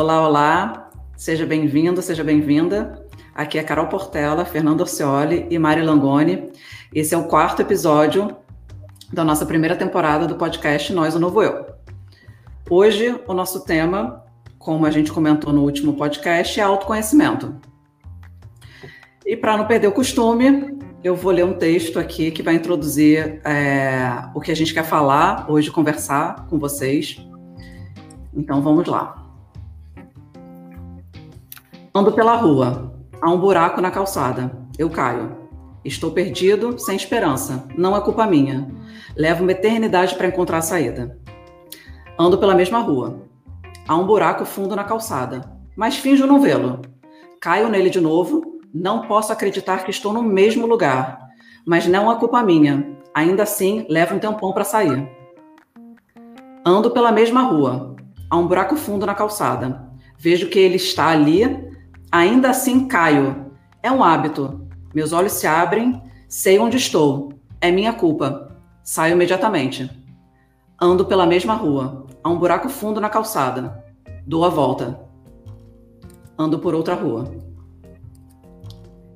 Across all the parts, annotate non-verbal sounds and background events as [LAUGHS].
Olá, olá, seja bem-vindo, seja bem-vinda. Aqui é Carol Portela, Fernando Orcioli e Mari Langoni. Esse é o quarto episódio da nossa primeira temporada do podcast Nós, o Novo Eu. Hoje, o nosso tema, como a gente comentou no último podcast, é autoconhecimento. E para não perder o costume, eu vou ler um texto aqui que vai introduzir é, o que a gente quer falar hoje, conversar com vocês. Então vamos lá. Ando pela rua. Há um buraco na calçada. Eu caio. Estou perdido, sem esperança. Não é culpa minha. Levo uma eternidade para encontrar a saída. Ando pela mesma rua. Há um buraco fundo na calçada, mas finjo não vê-lo. Caio nele de novo. Não posso acreditar que estou no mesmo lugar. Mas não é culpa minha. Ainda assim, levo um tempão para sair. Ando pela mesma rua. Há um buraco fundo na calçada. Vejo que ele está ali Ainda assim caio. É um hábito. Meus olhos se abrem, sei onde estou. É minha culpa. Saio imediatamente. Ando pela mesma rua. Há um buraco fundo na calçada. Dou a volta. Ando por outra rua.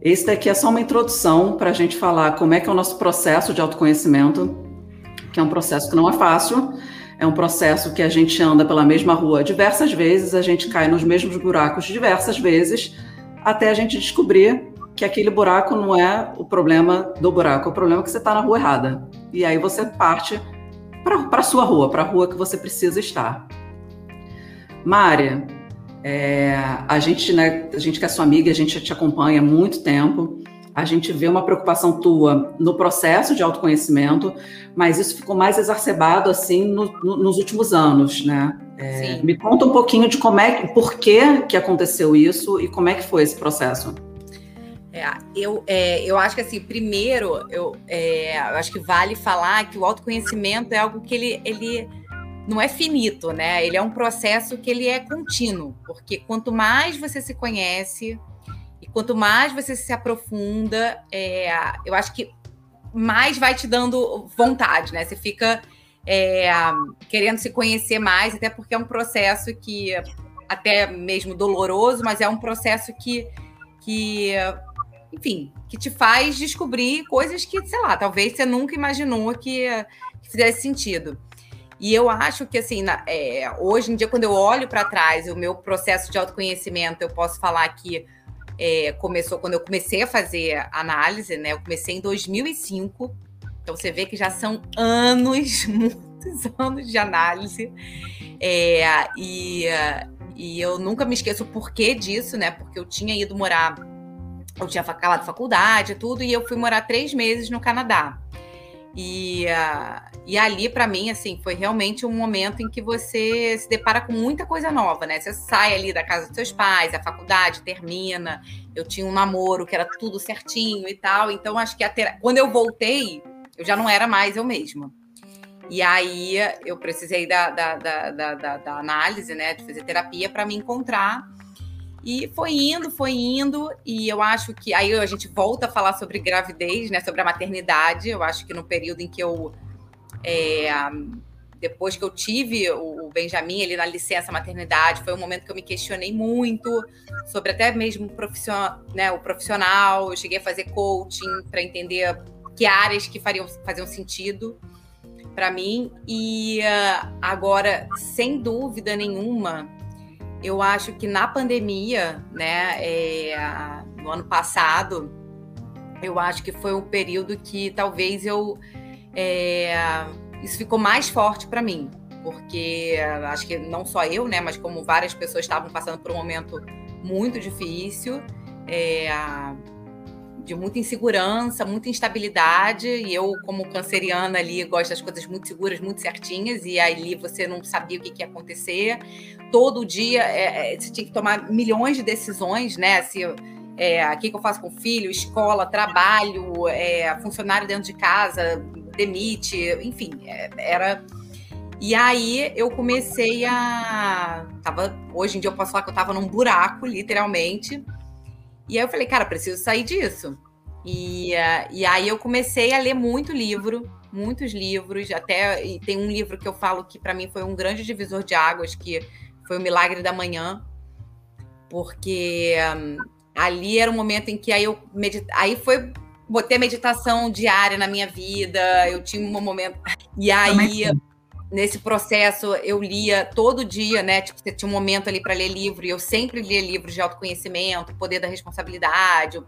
Esse daqui é só uma introdução para a gente falar como é que é o nosso processo de autoconhecimento, que é um processo que não é fácil, é um processo que a gente anda pela mesma rua diversas vezes, a gente cai nos mesmos buracos diversas vezes, até a gente descobrir que aquele buraco não é o problema do buraco, é o problema que você está na rua errada. E aí você parte para a sua rua, para a rua que você precisa estar. Mária, é, a gente, né, a gente que é sua amiga, a gente te acompanha há muito tempo a gente vê uma preocupação tua no processo de autoconhecimento, mas isso ficou mais exacerbado assim no, no, nos últimos anos, né? É, me conta um pouquinho de como é, por que que aconteceu isso e como é que foi esse processo. É, eu, é, eu acho que assim, primeiro, eu, é, eu acho que vale falar que o autoconhecimento é algo que ele, ele não é finito, né? Ele é um processo que ele é contínuo, porque quanto mais você se conhece, quanto mais você se aprofunda, é, eu acho que mais vai te dando vontade, né? Você fica é, querendo se conhecer mais, até porque é um processo que até mesmo doloroso, mas é um processo que, que enfim, que te faz descobrir coisas que, sei lá, talvez você nunca imaginou que, que fizesse sentido. E eu acho que, assim, na, é, hoje em dia, quando eu olho para trás, o meu processo de autoconhecimento, eu posso falar que é, começou quando eu comecei a fazer análise, né? Eu comecei em 2005, então você vê que já são anos, [LAUGHS] muitos anos de análise. É, e, e eu nunca me esqueço o porquê disso, né? Porque eu tinha ido morar, eu tinha acabado faculdade e tudo, e eu fui morar três meses no Canadá. E, uh, e ali, para mim, assim, foi realmente um momento em que você se depara com muita coisa nova, né? Você sai ali da casa dos seus pais, a faculdade termina. Eu tinha um namoro que era tudo certinho e tal. Então, acho que ter... quando eu voltei, eu já não era mais eu mesma. E aí eu precisei da, da, da, da, da análise, né? De fazer terapia para me encontrar e foi indo, foi indo, e eu acho que aí a gente volta a falar sobre gravidez, né? Sobre a maternidade. Eu acho que no período em que eu. É, depois que eu tive o Benjamin ali na licença maternidade, foi um momento que eu me questionei muito sobre até mesmo profissional, né, o profissional. Eu cheguei a fazer coaching para entender que áreas que fariam faziam sentido para mim. E uh, agora, sem dúvida nenhuma, eu acho que na pandemia, né, é, no ano passado, eu acho que foi um período que talvez eu é, isso ficou mais forte para mim, porque acho que não só eu, né, mas como várias pessoas estavam passando por um momento muito difícil. É, de muita insegurança, muita instabilidade, e eu, como canceriana ali, gosto das coisas muito seguras, muito certinhas, e ali você não sabia o que, que ia acontecer. Todo dia é, é, você tinha que tomar milhões de decisões, né? Se, é, o que, que eu faço com o filho, escola, trabalho, é, funcionário dentro de casa, demite, enfim, é, era. E aí eu comecei a. Tava, hoje em dia eu posso falar que eu estava num buraco, literalmente e aí eu falei, cara, preciso sair disso. E, uh, e aí eu comecei a ler muito livro, muitos livros, até e tem um livro que eu falo que para mim foi um grande divisor de águas, que foi o Milagre da Manhã, porque um, ali era um momento em que aí eu medit... aí foi botei a meditação diária na minha vida, eu tinha um momento e aí nesse processo eu lia todo dia, né? Tipo, você tinha um momento ali para ler livro, e eu sempre lia livros de autoconhecimento, Poder da Responsabilidade,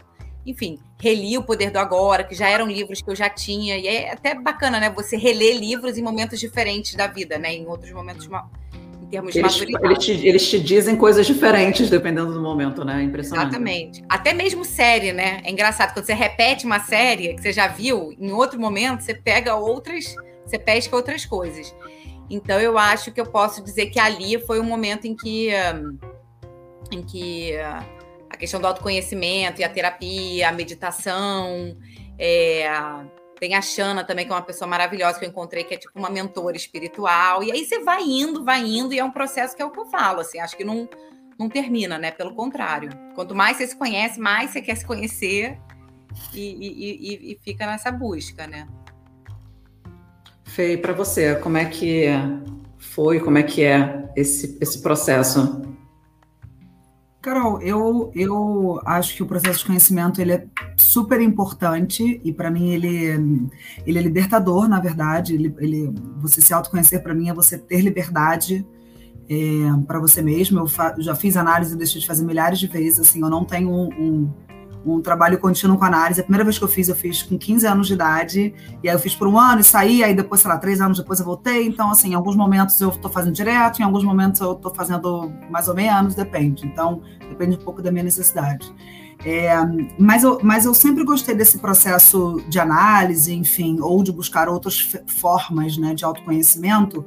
enfim, reli o Poder do Agora, que já eram livros que eu já tinha, e é até bacana, né? Você reler livros em momentos diferentes da vida, né? Em outros momentos em termos de eles, maturidade. Eles te, eles te dizem coisas diferentes dependendo do momento, né? Impressionante. Exatamente. Até mesmo série, né? É engraçado, quando você repete uma série que você já viu, em outro momento, você pega outras, você pesca outras coisas. Então eu acho que eu posso dizer que ali foi um momento em que, em que a questão do autoconhecimento e a terapia, a meditação, é, tem a Xana também, que é uma pessoa maravilhosa que eu encontrei, que é tipo uma mentora espiritual. E aí você vai indo, vai indo, e é um processo que é o que eu falo, assim, acho que não, não termina, né? Pelo contrário. Quanto mais você se conhece, mais você quer se conhecer e, e, e, e fica nessa busca, né? Fê, para você, como é que foi, como é que é esse, esse processo? Carol, eu, eu acho que o processo de conhecimento ele é super importante e para mim ele, ele é libertador, na verdade. Ele, ele você se autoconhecer para mim é você ter liberdade é, para você mesmo. Eu já fiz análise deixei de fazer milhares de vezes. Assim, eu não tenho um, um um trabalho contínuo com análise. A primeira vez que eu fiz, eu fiz com 15 anos de idade, e aí eu fiz por um ano e saí, aí depois, sei lá, três anos depois eu voltei. Então, assim, em alguns momentos eu estou fazendo direto, em alguns momentos eu estou fazendo mais ou menos, depende. Então, depende um pouco da minha necessidade. É, mas, eu, mas eu sempre gostei desse processo de análise, enfim, ou de buscar outras formas né, de autoconhecimento,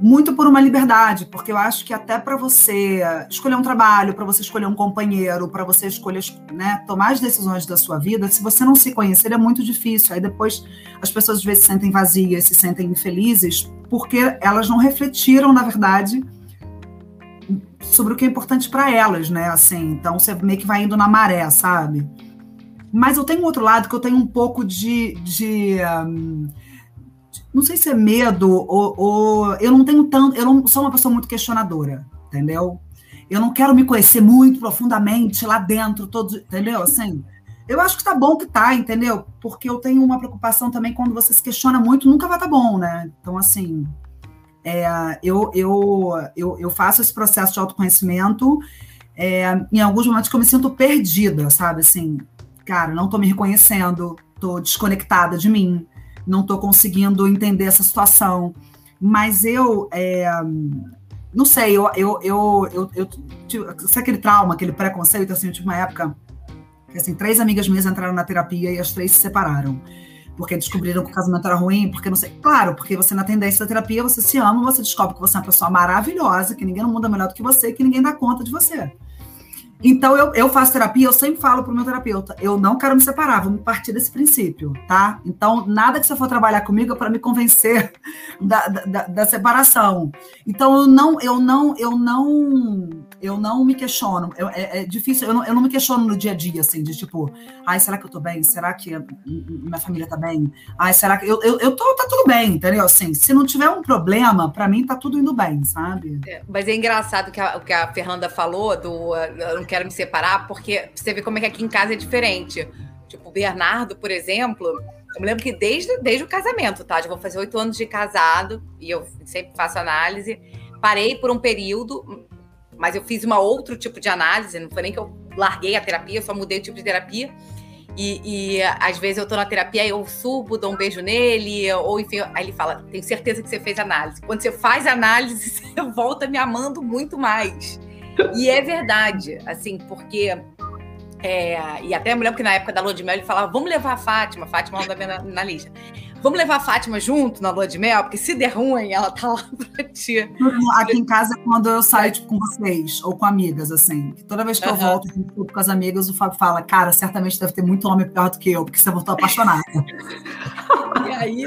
muito por uma liberdade, porque eu acho que até para você escolher um trabalho, para você escolher um companheiro, para você escolher, né, tomar as decisões da sua vida, se você não se conhecer é muito difícil. Aí depois as pessoas às vezes se sentem vazias, se sentem infelizes, porque elas não refletiram, na verdade, sobre o que é importante para elas, né? Assim, então você meio que vai indo na maré, sabe? Mas eu tenho um outro lado que eu tenho um pouco de, de um, não sei se é medo ou, ou, eu não tenho tanto, eu não sou uma pessoa muito questionadora, entendeu? Eu não quero me conhecer muito profundamente lá dentro, todo, entendeu? Assim, eu acho que tá bom que tá, entendeu? Porque eu tenho uma preocupação também quando você se questiona muito, nunca vai tá bom, né? Então, assim, é, eu, eu, eu, eu faço esse processo de autoconhecimento é, em alguns momentos que eu me sinto perdida, sabe? Assim, cara, não tô me reconhecendo, tô desconectada de mim não estou conseguindo entender essa situação. Mas eu, é, não sei, eu, eu, eu, eu, eu sabe aquele trauma, aquele preconceito, assim, eu tive uma época que, assim, três amigas minhas entraram na terapia e as três se separaram. Porque descobriram que o casamento era ruim, porque não sei. Claro, porque você na tendência da terapia, você se ama, você descobre que você é uma pessoa maravilhosa, que ninguém no mundo é melhor do que você, que ninguém dá conta de você. Então, eu, eu faço terapia, eu sempre falo para o meu terapeuta, eu não quero me separar, vamos partir desse princípio, tá? Então, nada que você for trabalhar comigo é para me convencer [LAUGHS] da, da, da, separação. Então, eu não, eu não, eu não, eu não me questiono. Eu, é, é, difícil, eu não, eu não me questiono no dia a dia, assim, de tipo, ai, será que eu tô bem? Será que minha família tá bem? Ai, será que. Eu, eu, eu tô, tá tudo bem, entendeu? Assim, se não tiver um problema, para mim tá tudo indo bem, sabe? É, mas é engraçado que o que a Fernanda falou do quero me separar, porque você vê como é que aqui em casa é diferente. Tipo, o Bernardo, por exemplo, eu me lembro que desde, desde o casamento, tá? Já vou fazer oito anos de casado e eu sempre faço análise. Parei por um período, mas eu fiz uma outro tipo de análise, não foi nem que eu larguei a terapia, eu só mudei o tipo de terapia. E, e, às vezes eu tô na terapia, eu subo, dou um beijo nele, ou enfim, aí ele fala: Tenho certeza que você fez análise. Quando você faz análise, [LAUGHS] você volta me amando muito mais. E é verdade, assim, porque. É, e até me lembro que na época da lua de mel ele falava: vamos levar a Fátima, Fátima anda bem na, lista. Vamos levar a Fátima junto na lua de mel, porque se der ruim, ela tá lá [LAUGHS] pra ti. Aqui em casa, quando eu saio tipo, com vocês, ou com amigas, assim, toda vez que eu volto com as amigas, o Fábio fala: Cara, certamente deve ter muito homem pior do que eu, porque você voltou apaixonada. [LAUGHS] e aí,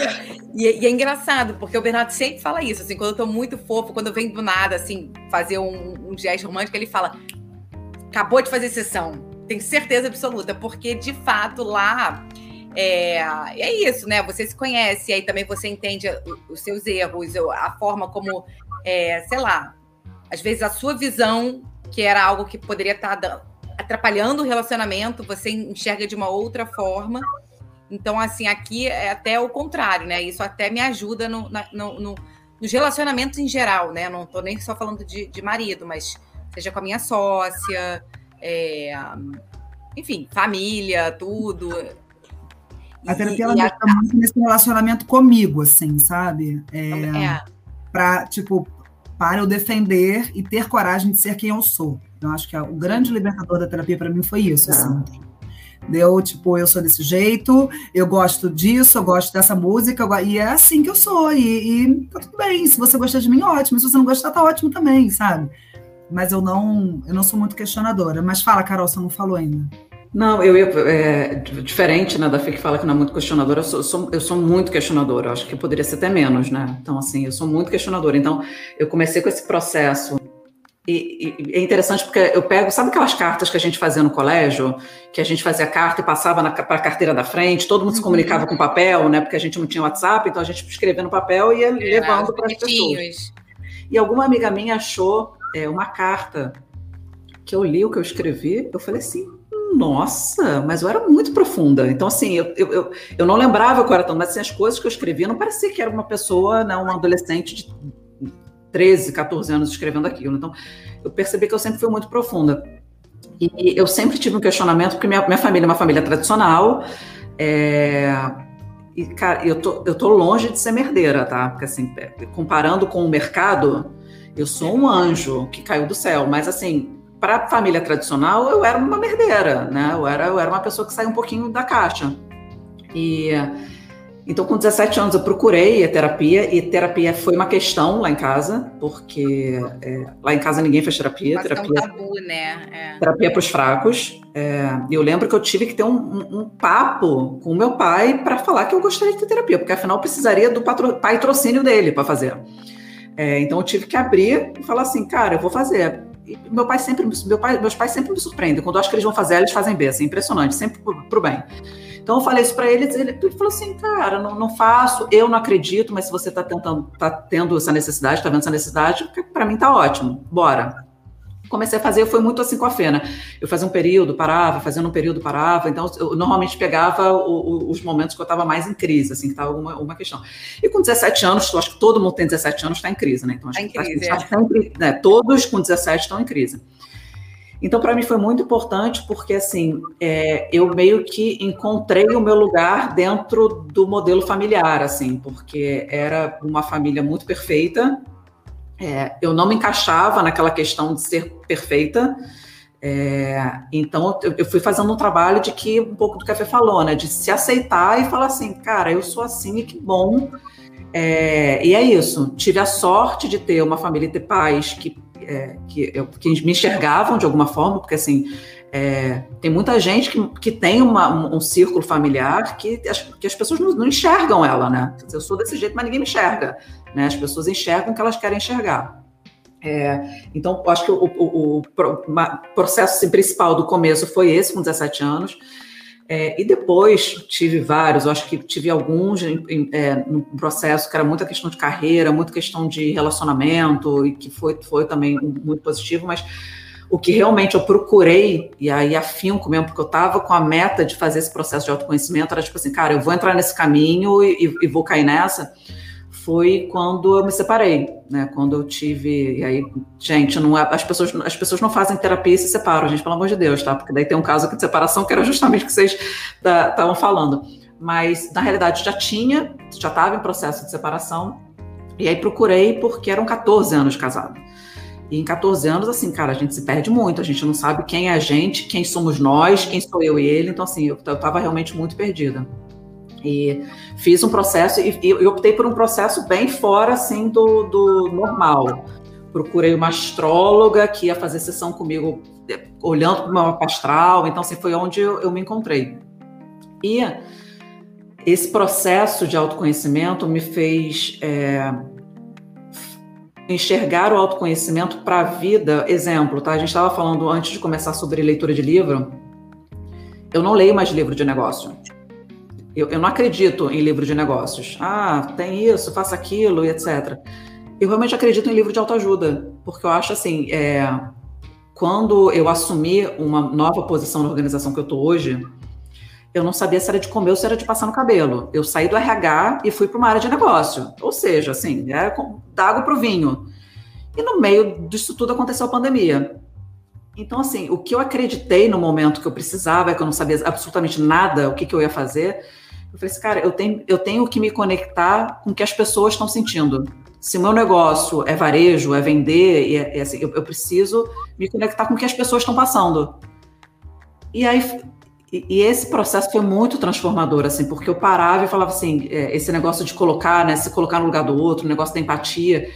e, e, é engraçado, porque o Bernardo sempre fala isso, assim, quando eu tô muito fofo, quando eu venho do nada, assim, fazer um, um gesto romântico, ele fala: acabou de fazer sessão. Tenho certeza absoluta, porque de fato lá é, é isso, né? Você se conhece, aí também você entende os seus erros, a forma como, é, sei lá, às vezes a sua visão, que era algo que poderia estar tá atrapalhando o relacionamento, você enxerga de uma outra forma. Então, assim, aqui é até o contrário, né? Isso até me ajuda no, no, no, nos relacionamentos em geral, né? Não estou nem só falando de, de, marido, mas seja com a minha sócia, é, enfim, família, tudo. A terapia ela me ajuda muito nesse relacionamento comigo, assim, sabe? É, é. Pra, tipo, para eu defender e ter coragem de ser quem eu sou. Eu acho que o grande libertador da terapia para mim foi isso, assim. Deu, tipo, eu sou desse jeito, eu gosto disso, eu gosto dessa música, e é assim que eu sou, e, e tá tudo bem. Se você gostar de mim, ótimo. Se você não gostar, tá ótimo também, sabe? Mas eu não, eu não sou muito questionadora. Mas fala, Carol, você não falou ainda. Não, eu ia. É, diferente né, da Fê que fala que não é muito questionadora, eu sou, sou, eu sou muito questionadora, eu acho que poderia ser até menos, né? Então, assim, eu sou muito questionadora. Então, eu comecei com esse processo. E, e, é interessante porque eu pego, sabe aquelas cartas que a gente fazia no colégio? Que a gente fazia carta e passava para a carteira da frente, todo mundo se comunicava com papel, né? Porque a gente não tinha WhatsApp, então a gente escrevia no papel e ia é, levando para as pessoas. E alguma amiga minha achou é, uma carta que eu li o que eu escrevi, eu falei assim, nossa, mas eu era muito profunda. Então, assim, eu, eu, eu, eu não lembrava qual era tão, mas assim, as coisas que eu escrevia não parecia que era uma pessoa, né, uma adolescente de 13, 14 anos escrevendo aquilo. Então, eu percebi que eu sempre fui muito profunda. E eu sempre tive um questionamento, porque minha, minha família é uma família tradicional, é, e, cara, eu tô, eu tô longe de ser merdeira, tá? Porque, assim, comparando com o mercado, eu sou um anjo que caiu do céu, mas, assim, para a família tradicional, eu era uma merdeira, né? Eu era, eu era uma pessoa que saiu um pouquinho da caixa. E então, com 17 anos, eu procurei a terapia, e terapia foi uma questão lá em casa, porque é, lá em casa ninguém faz terapia. Mas terapia é um tabu, né? É. Terapia para os fracos. É, eu lembro que eu tive que ter um, um, um papo com o meu pai para falar que eu gostaria de ter terapia, porque afinal eu precisaria do patro, patrocínio dele para fazer. É, então, eu tive que abrir e falar assim, cara, eu vou fazer meu pai sempre, meu pai, meus pais sempre me surpreendem. Quando eu acho que eles vão fazer, eles fazem bem, assim, impressionante, sempre pro, bem. Então eu falei isso para ele, ele, falou assim, cara, não, não faço, eu não acredito, mas se você está tentando, tá tendo essa necessidade, está vendo essa necessidade, para mim tá ótimo, bora comecei a fazer, foi muito assim com a Fena. Eu fazia um período, parava, fazendo um período, parava. Então, eu normalmente pegava o, o, os momentos que eu estava mais em crise, assim, que estava alguma, alguma questão. E com 17 anos, eu acho que todo mundo tem 17 anos, está em crise, né? Então, acho tá em crise, tá, é. sempre, né, todos com 17 estão em crise. Então, para mim foi muito importante porque, assim, é, eu meio que encontrei o meu lugar dentro do modelo familiar, assim, porque era uma família muito perfeita, é, eu não me encaixava naquela questão de ser perfeita. É, então eu, eu, fui fazendo um trabalho de que um pouco do Fê falou, né? De se aceitar e falar assim, cara, eu sou assim e que bom. É, e é isso. Tive a sorte de ter uma família e ter pais que, é, que, eu, que me enxergavam de alguma forma, porque assim é, tem muita gente que, que tem uma, um, círculo familiar que as, que as pessoas não, não enxergam ela, né? Eu sou desse jeito, mas ninguém me enxerga. Né? As pessoas enxergam o que elas querem enxergar. É, então, acho que o, o, o, processo assim, principal do começo foi esse, com 17 anos. É, e depois tive vários, acho que tive alguns é, no processo que era muita questão de carreira, muita questão de relacionamento, e que foi, foi também muito positivo, mas o que realmente eu procurei, e aí afinco mesmo, porque eu estava com a meta de fazer esse processo de autoconhecimento, era tipo assim, cara, eu vou entrar nesse caminho e, e vou cair nessa foi quando eu me separei, né? Quando eu tive, e aí, gente, não é, as pessoas, as pessoas não fazem terapia e se separam, gente, pelo amor de Deus, tá? Porque daí tem um caso aqui de separação que era justamente o que vocês estavam falando. Mas na realidade já tinha, já estava em processo de separação. E aí procurei porque eram 14 anos de casado. E em 14 anos, assim, cara, a gente se perde muito, a gente não sabe quem é a gente, quem somos nós, quem sou eu e ele. Então, assim, eu, eu tava realmente muito perdida. E fiz um processo e, e optei por um processo bem fora assim do, do normal. Procurei uma astróloga que ia fazer sessão comigo é, olhando para o mapa astral, então assim, foi onde eu, eu me encontrei. E esse processo de autoconhecimento me fez é, enxergar o autoconhecimento para a vida. Exemplo, tá? A gente estava falando antes de começar sobre leitura de livro. Eu não leio mais livro de negócio. Eu, eu não acredito em livro de negócios. Ah, tem isso, faça aquilo e etc. Eu realmente acredito em livro de autoajuda, porque eu acho assim, é, quando eu assumi uma nova posição na organização que eu estou hoje, eu não sabia se era de comer ou se era de passar no cabelo. Eu saí do RH e fui para uma área de negócio. Ou seja, assim, é da água para o vinho. E no meio disso tudo aconteceu a pandemia. Então, assim, o que eu acreditei no momento que eu precisava, que eu não sabia absolutamente nada o que, que eu ia fazer, eu falei assim, cara, eu tenho, eu tenho que me conectar com o que as pessoas estão sentindo. Se o meu negócio é varejo, é vender, é, é assim, eu, eu preciso me conectar com o que as pessoas estão passando. E aí e, esse processo foi muito transformador, assim, porque eu parava e falava assim, é, esse negócio de colocar, né, se colocar no lugar do outro, o negócio da empatia.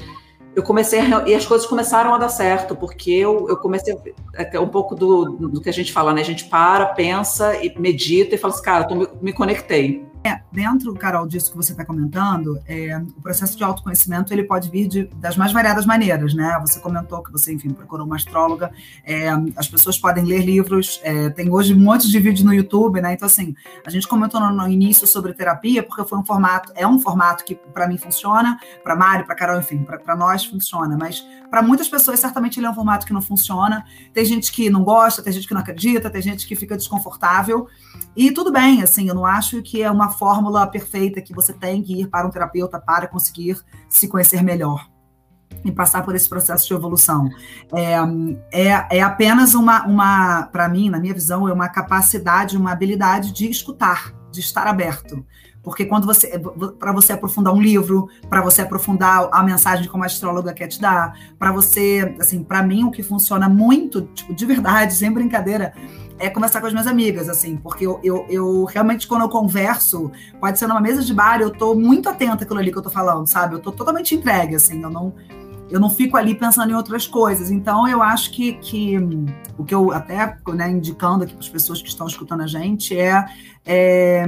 Eu comecei a, e as coisas começaram a dar certo, porque eu, eu comecei a, é, um pouco do, do que a gente fala, né? A gente para, pensa e medita e fala assim, cara, eu me, me conectei. É, dentro, Carol, disso que você está comentando, é, o processo de autoconhecimento ele pode vir de, das mais variadas maneiras, né? Você comentou que você, enfim, procurou uma astróloga. É, as pessoas podem ler livros. É, tem hoje um monte de vídeo no YouTube, né? Então, assim, a gente comentou no, no início sobre terapia porque foi um formato, é um formato que para mim funciona, para Mari, para Carol, enfim, para nós funciona. Mas para muitas pessoas certamente ele é um formato que não funciona. Tem gente que não gosta, tem gente que não acredita, tem gente que fica desconfortável. E tudo bem, assim, eu não acho que é uma fórmula perfeita que você tem que ir para um terapeuta para conseguir se conhecer melhor e passar por esse processo de evolução. É, é, é apenas uma, uma para mim, na minha visão, é uma capacidade, uma habilidade de escutar, de estar aberto. Porque quando você, para você aprofundar um livro, para você aprofundar a mensagem como a astróloga quer te dar, para você, assim, para mim o que funciona muito, tipo, de verdade, [LAUGHS] sem brincadeira, é conversar com as minhas amigas, assim, porque eu, eu, eu, realmente, quando eu converso, pode ser numa mesa de bar, eu tô muito atenta àquilo ali que eu tô falando, sabe? Eu tô totalmente entregue, assim, eu não, eu não fico ali pensando em outras coisas. Então, eu acho que, que o que eu até, né, indicando aqui para as pessoas que estão escutando a gente é, é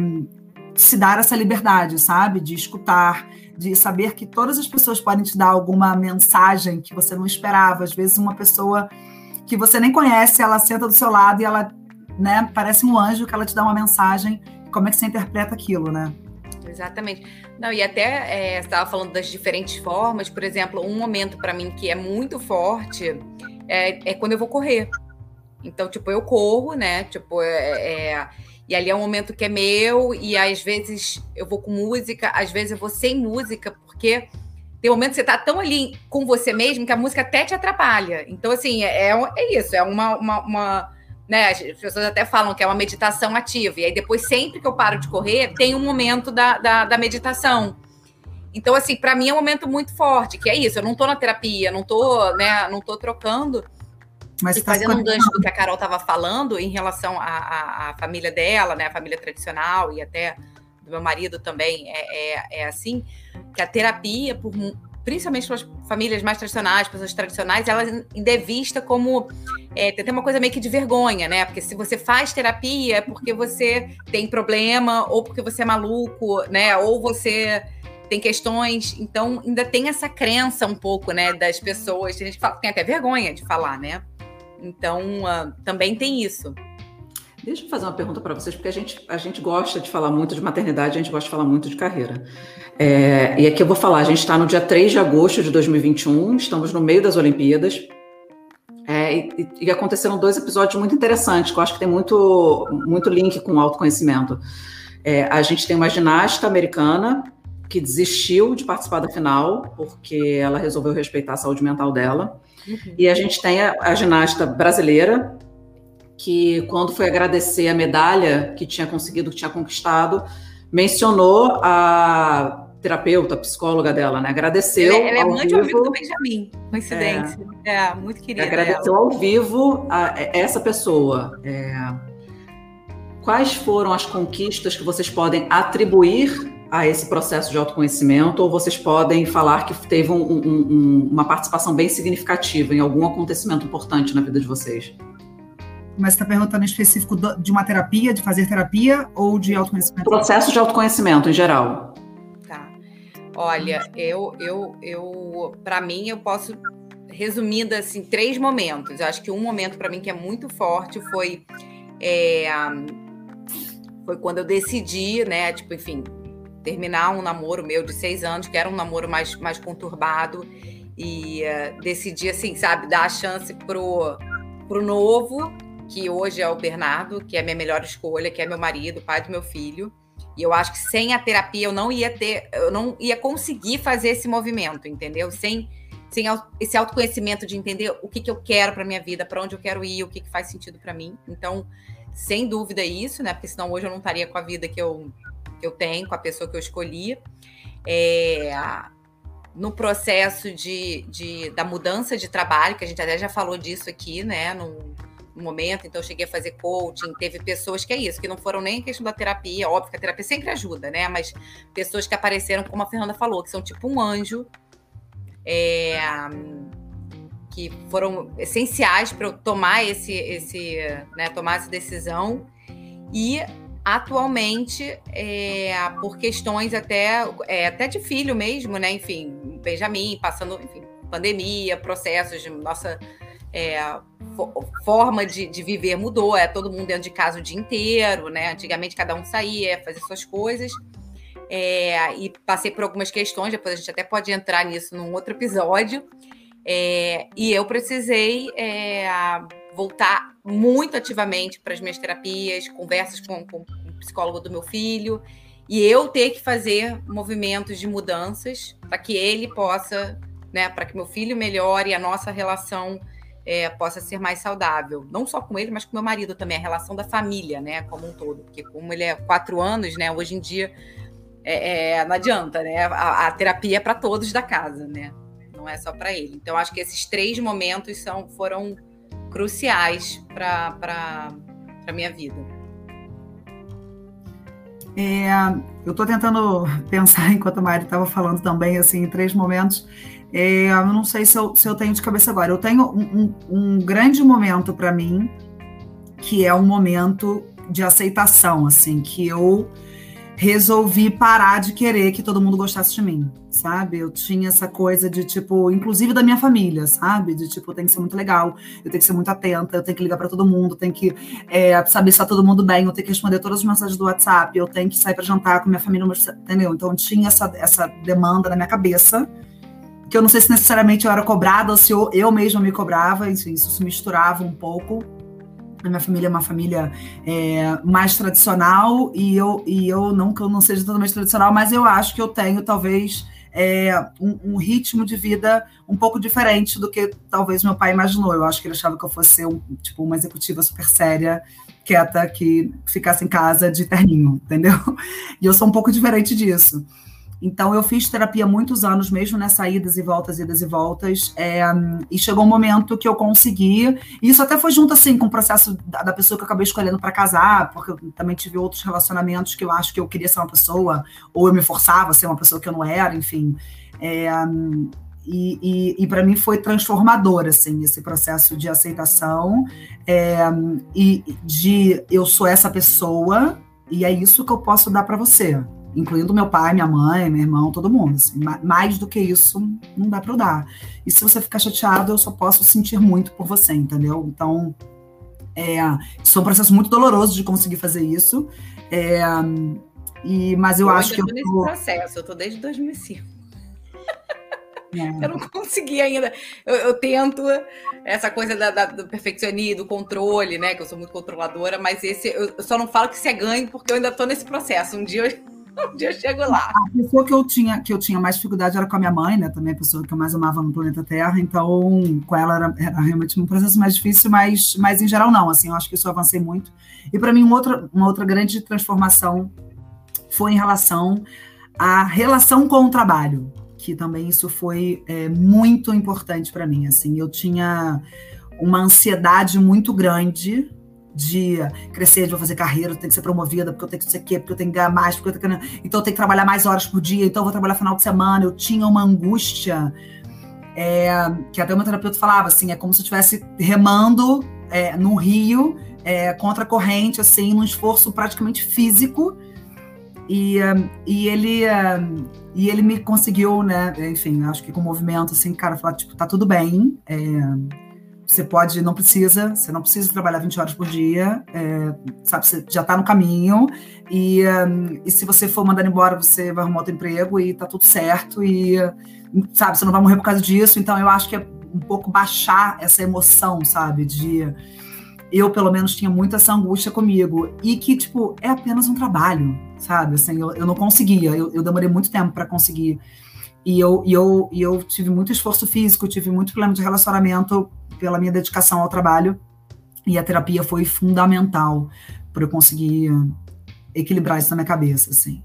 se dar essa liberdade, sabe? De escutar, de saber que todas as pessoas podem te dar alguma mensagem que você não esperava. Às vezes, uma pessoa que você nem conhece, ela senta do seu lado e ela, né, parece um anjo que ela te dá uma mensagem. Como é que você interpreta aquilo, né? Exatamente. Não, e até é, você estava falando das diferentes formas, por exemplo, um momento para mim que é muito forte é, é, quando eu vou correr. Então, tipo, eu corro, né? Tipo, é, é, e ali é um momento que é meu, e às vezes eu vou com música, às vezes eu vou sem música, porque tem momentos que você tá tão ali com você mesmo que a música até te atrapalha. Então, assim, é, é, é isso, é uma, uma, uma, né? As pessoas até falam que é uma meditação ativa. E aí, depois, sempre que eu paro de correr, tem um momento da, da, da meditação. Então, assim, para mim é um momento muito forte, que é isso, eu não tô na terapia, não tô, né, não tô trocando. Mas e tá fazendo um gancho do que a Carol estava falando em relação à, à, família dela, né, a família tradicional e até do meu marido também é, é, é assim, que a terapia, por, principalmente para as famílias mais tradicionais, pessoas tradicionais, ela ainda é vista como é, tem uma coisa meio que de vergonha, né? Porque se você faz terapia é porque você tem problema, ou porque você é maluco, né? Ou você tem questões. Então, ainda tem essa crença um pouco, né, das pessoas. Tem gente fala, tem até vergonha de falar, né? Então, uh, também tem isso. Deixa eu fazer uma pergunta para vocês, porque a gente, a gente gosta de falar muito de maternidade, a gente gosta de falar muito de carreira. É, e aqui eu vou falar, a gente está no dia 3 de agosto de 2021, estamos no meio das Olimpíadas, é, e, e, aconteceram dois episódios muito interessantes, que eu acho que tem muito, muito link com o autoconhecimento. É, a gente tem uma ginasta americana que desistiu de participar da final, porque ela resolveu respeitar a saúde mental dela. Uhum. E a gente tem a, a ginasta brasileira, que quando foi agradecer a medalha que tinha conseguido, que tinha conquistado, mencionou a terapeuta, psicóloga dela, né? Agradeceu. Ela, ela é mãe de amigo do Benjamin, coincidência. É, é muito querida. Agradeceu ela. ao vivo a, a essa pessoa. É, quais foram as conquistas que vocês podem atribuir a esse processo de autoconhecimento, ou vocês podem falar que teve um, um, um, uma participação bem significativa em algum acontecimento importante na vida de vocês? Mas você está perguntando em específico de uma terapia, de fazer terapia ou de autoconhecimento? Processo de autoconhecimento em geral. Tá. Olha, eu, eu, eu, para mim, eu posso resumindo assim três momentos. Eu acho que um momento para mim que é muito forte foi é, foi quando eu decidi, né, tipo, enfim, terminar um namoro meu de seis anos, que era um namoro mais, mais conturbado. e uh, decidi, assim, sabe, dar a chance pro, pro novo, que hoje é o Bernardo, que é a minha melhor escolha, que é meu marido, pai do meu filho. E eu acho que sem a terapia eu não ia ter, eu não ia conseguir fazer esse movimento, entendeu? Sem, sem esse autoconhecimento de entender o que, que eu quero para minha vida, para onde eu quero ir, o que, que faz sentido para mim. Então, sem dúvida isso, né? Porque senão hoje eu não estaria com a vida que eu, que eu tenho, com a pessoa que eu escolhi. É, no processo de, de, da mudança de trabalho, que a gente até já falou disso aqui, né? No momento, então eu cheguei a fazer coaching, teve pessoas que é isso, que não foram nem questão da terapia, óbvio que a terapia sempre ajuda, né? Mas pessoas que apareceram, como a Fernanda falou, que são tipo um anjo, é, que foram essenciais para eu tomar esse, esse, né, tomar essa decisão. E atualmente, é, por questões até, é, até de filho mesmo, né? Enfim, Benjamin, passando, enfim, pandemia, processos de nossa é, forma de, de, viver mudou, é todo mundo dentro de casa o dia inteiro, né? Antigamente cada um saía, fazia suas coisas. É, e passei por algumas questões, depois a gente até pode entrar nisso num outro episódio. É, e eu precisei é, voltar muito ativamente para as minhas terapias, conversas com, com, o psicólogo do meu filho, e eu ter que fazer movimentos de mudanças para que ele possa, né, para que meu filho melhore a nossa relação é, possa ser mais saudável. Não só com ele, mas com meu marido também, a relação da família, né, como um todo. Porque como ele é quatro anos, né, hoje em dia é, é, não adianta, né? A, a terapia é para todos da casa, né? Não é só para ele. Então, acho que esses três momentos são, foram cruciais para a minha vida. É, eu estou tentando [LAUGHS] pensar, enquanto a Mari estava falando também, assim, em três momentos. É, eu não sei se eu, se eu tenho de cabeça agora. Eu tenho um, um, um grande momento para mim, que é um momento de aceitação, assim, que eu resolvi parar de querer que todo mundo gostasse de mim, sabe? Eu tinha essa coisa de tipo, inclusive da minha família, sabe? De tipo, eu tenho que ser muito legal, eu tenho que ser muito atenta, eu tenho que ligar para todo mundo, eu tenho que é, saber se tá todo mundo bem, eu tenho que responder todas as mensagens do WhatsApp, eu tenho que sair para jantar com minha família, entendeu? Então tinha essa, essa demanda na minha cabeça que eu não sei se necessariamente eu era cobrada ou se eu, eu mesma me cobrava, isso, isso se misturava um pouco. A minha família é uma família é, mais tradicional e eu, e eu não que eu não seja totalmente tradicional, mas eu acho que eu tenho talvez é, um, um, ritmo de vida um pouco diferente do que talvez meu pai imaginou. Eu acho que ele achava que eu fosse ser um, tipo, uma executiva super séria, quieta, que ficasse em casa de terninho, entendeu? [LAUGHS] E eu sou um pouco diferente disso. Então, eu fiz terapia muitos anos, mesmo nessa idas e voltas, idas e voltas, é, e chegou um momento que eu consegui, isso até foi junto, assim, com o processo da, da pessoa que eu acabei escolhendo para casar, porque eu também tive outros relacionamentos que eu acho que eu queria ser uma pessoa, ou eu me forçava a ser uma pessoa que eu não era, enfim. É, e, e, e para mim foi transformador, assim, esse processo de aceitação, é, e de eu sou essa pessoa, e é isso que eu posso dar para você incluindo meu pai, minha mãe, meu irmão, todo mundo. Assim, mais do que isso, não dá para dar. E se você ficar chateado, eu só posso sentir muito por você, entendeu? Então, é, isso é um processo muito doloroso de conseguir fazer isso. É, e, mas eu, eu acho que eu tô nesse processo, eu tô desde 2005. É. [LAUGHS] Eu não consegui ainda. Eu, eu tento essa coisa da, da, do perfeccionismo, do controle, né? Que eu sou muito controladora, mas esse eu, só não falo que isso é ganho porque eu ainda tô nesse processo. Um dia eu [LAUGHS] um dia eu chego lá. A pessoa que eu tinha, que eu tinha mais dificuldade era com a minha mãe, né? Também a pessoa que eu mais amava no planeta Terra. Então, com ela era, era realmente um processo mais difícil, mas, mas em geral não. Assim, eu acho que isso eu avancei muito. E para mim, uma outra, uma outra grande transformação foi em relação à relação com o trabalho, que também isso foi é, muito importante para mim. Assim, eu tinha uma ansiedade muito grande de crescer, de fazer carreira, eu tenho que ser promovida, porque eu tenho que ser quê, porque eu tenho que ganhar mais, porque eu tenho que... então eu tenho que trabalhar mais horas por dia, então eu vou trabalhar final de semana. Eu tinha uma angústia é, que até o meu terapeuta falava assim, é como se eu estivesse remando é, no rio é, contra a corrente, assim, num esforço praticamente físico. E, e ele e ele me conseguiu, né? Enfim, acho que com o movimento, assim, cara, falar tipo, tá tudo bem. É, você pode, não precisa, você não precisa trabalhar 20 horas por dia, é, sabe, você já está no caminho, e, um, e se você for mandado embora, você vai arrumar outro emprego e tá tudo certo, e sabe, você não vai morrer por causa disso, então eu acho que é um pouco baixar essa emoção, sabe, de eu pelo menos tinha muita essa angústia comigo, e que, tipo, é apenas um trabalho, sabe, assim, eu, eu não conseguia, eu, eu demorei muito tempo para conseguir. E eu, e, eu, e eu tive muito esforço físico, tive muito problema de relacionamento pela minha dedicação ao trabalho. E a terapia foi fundamental para eu conseguir equilibrar isso na minha cabeça, assim.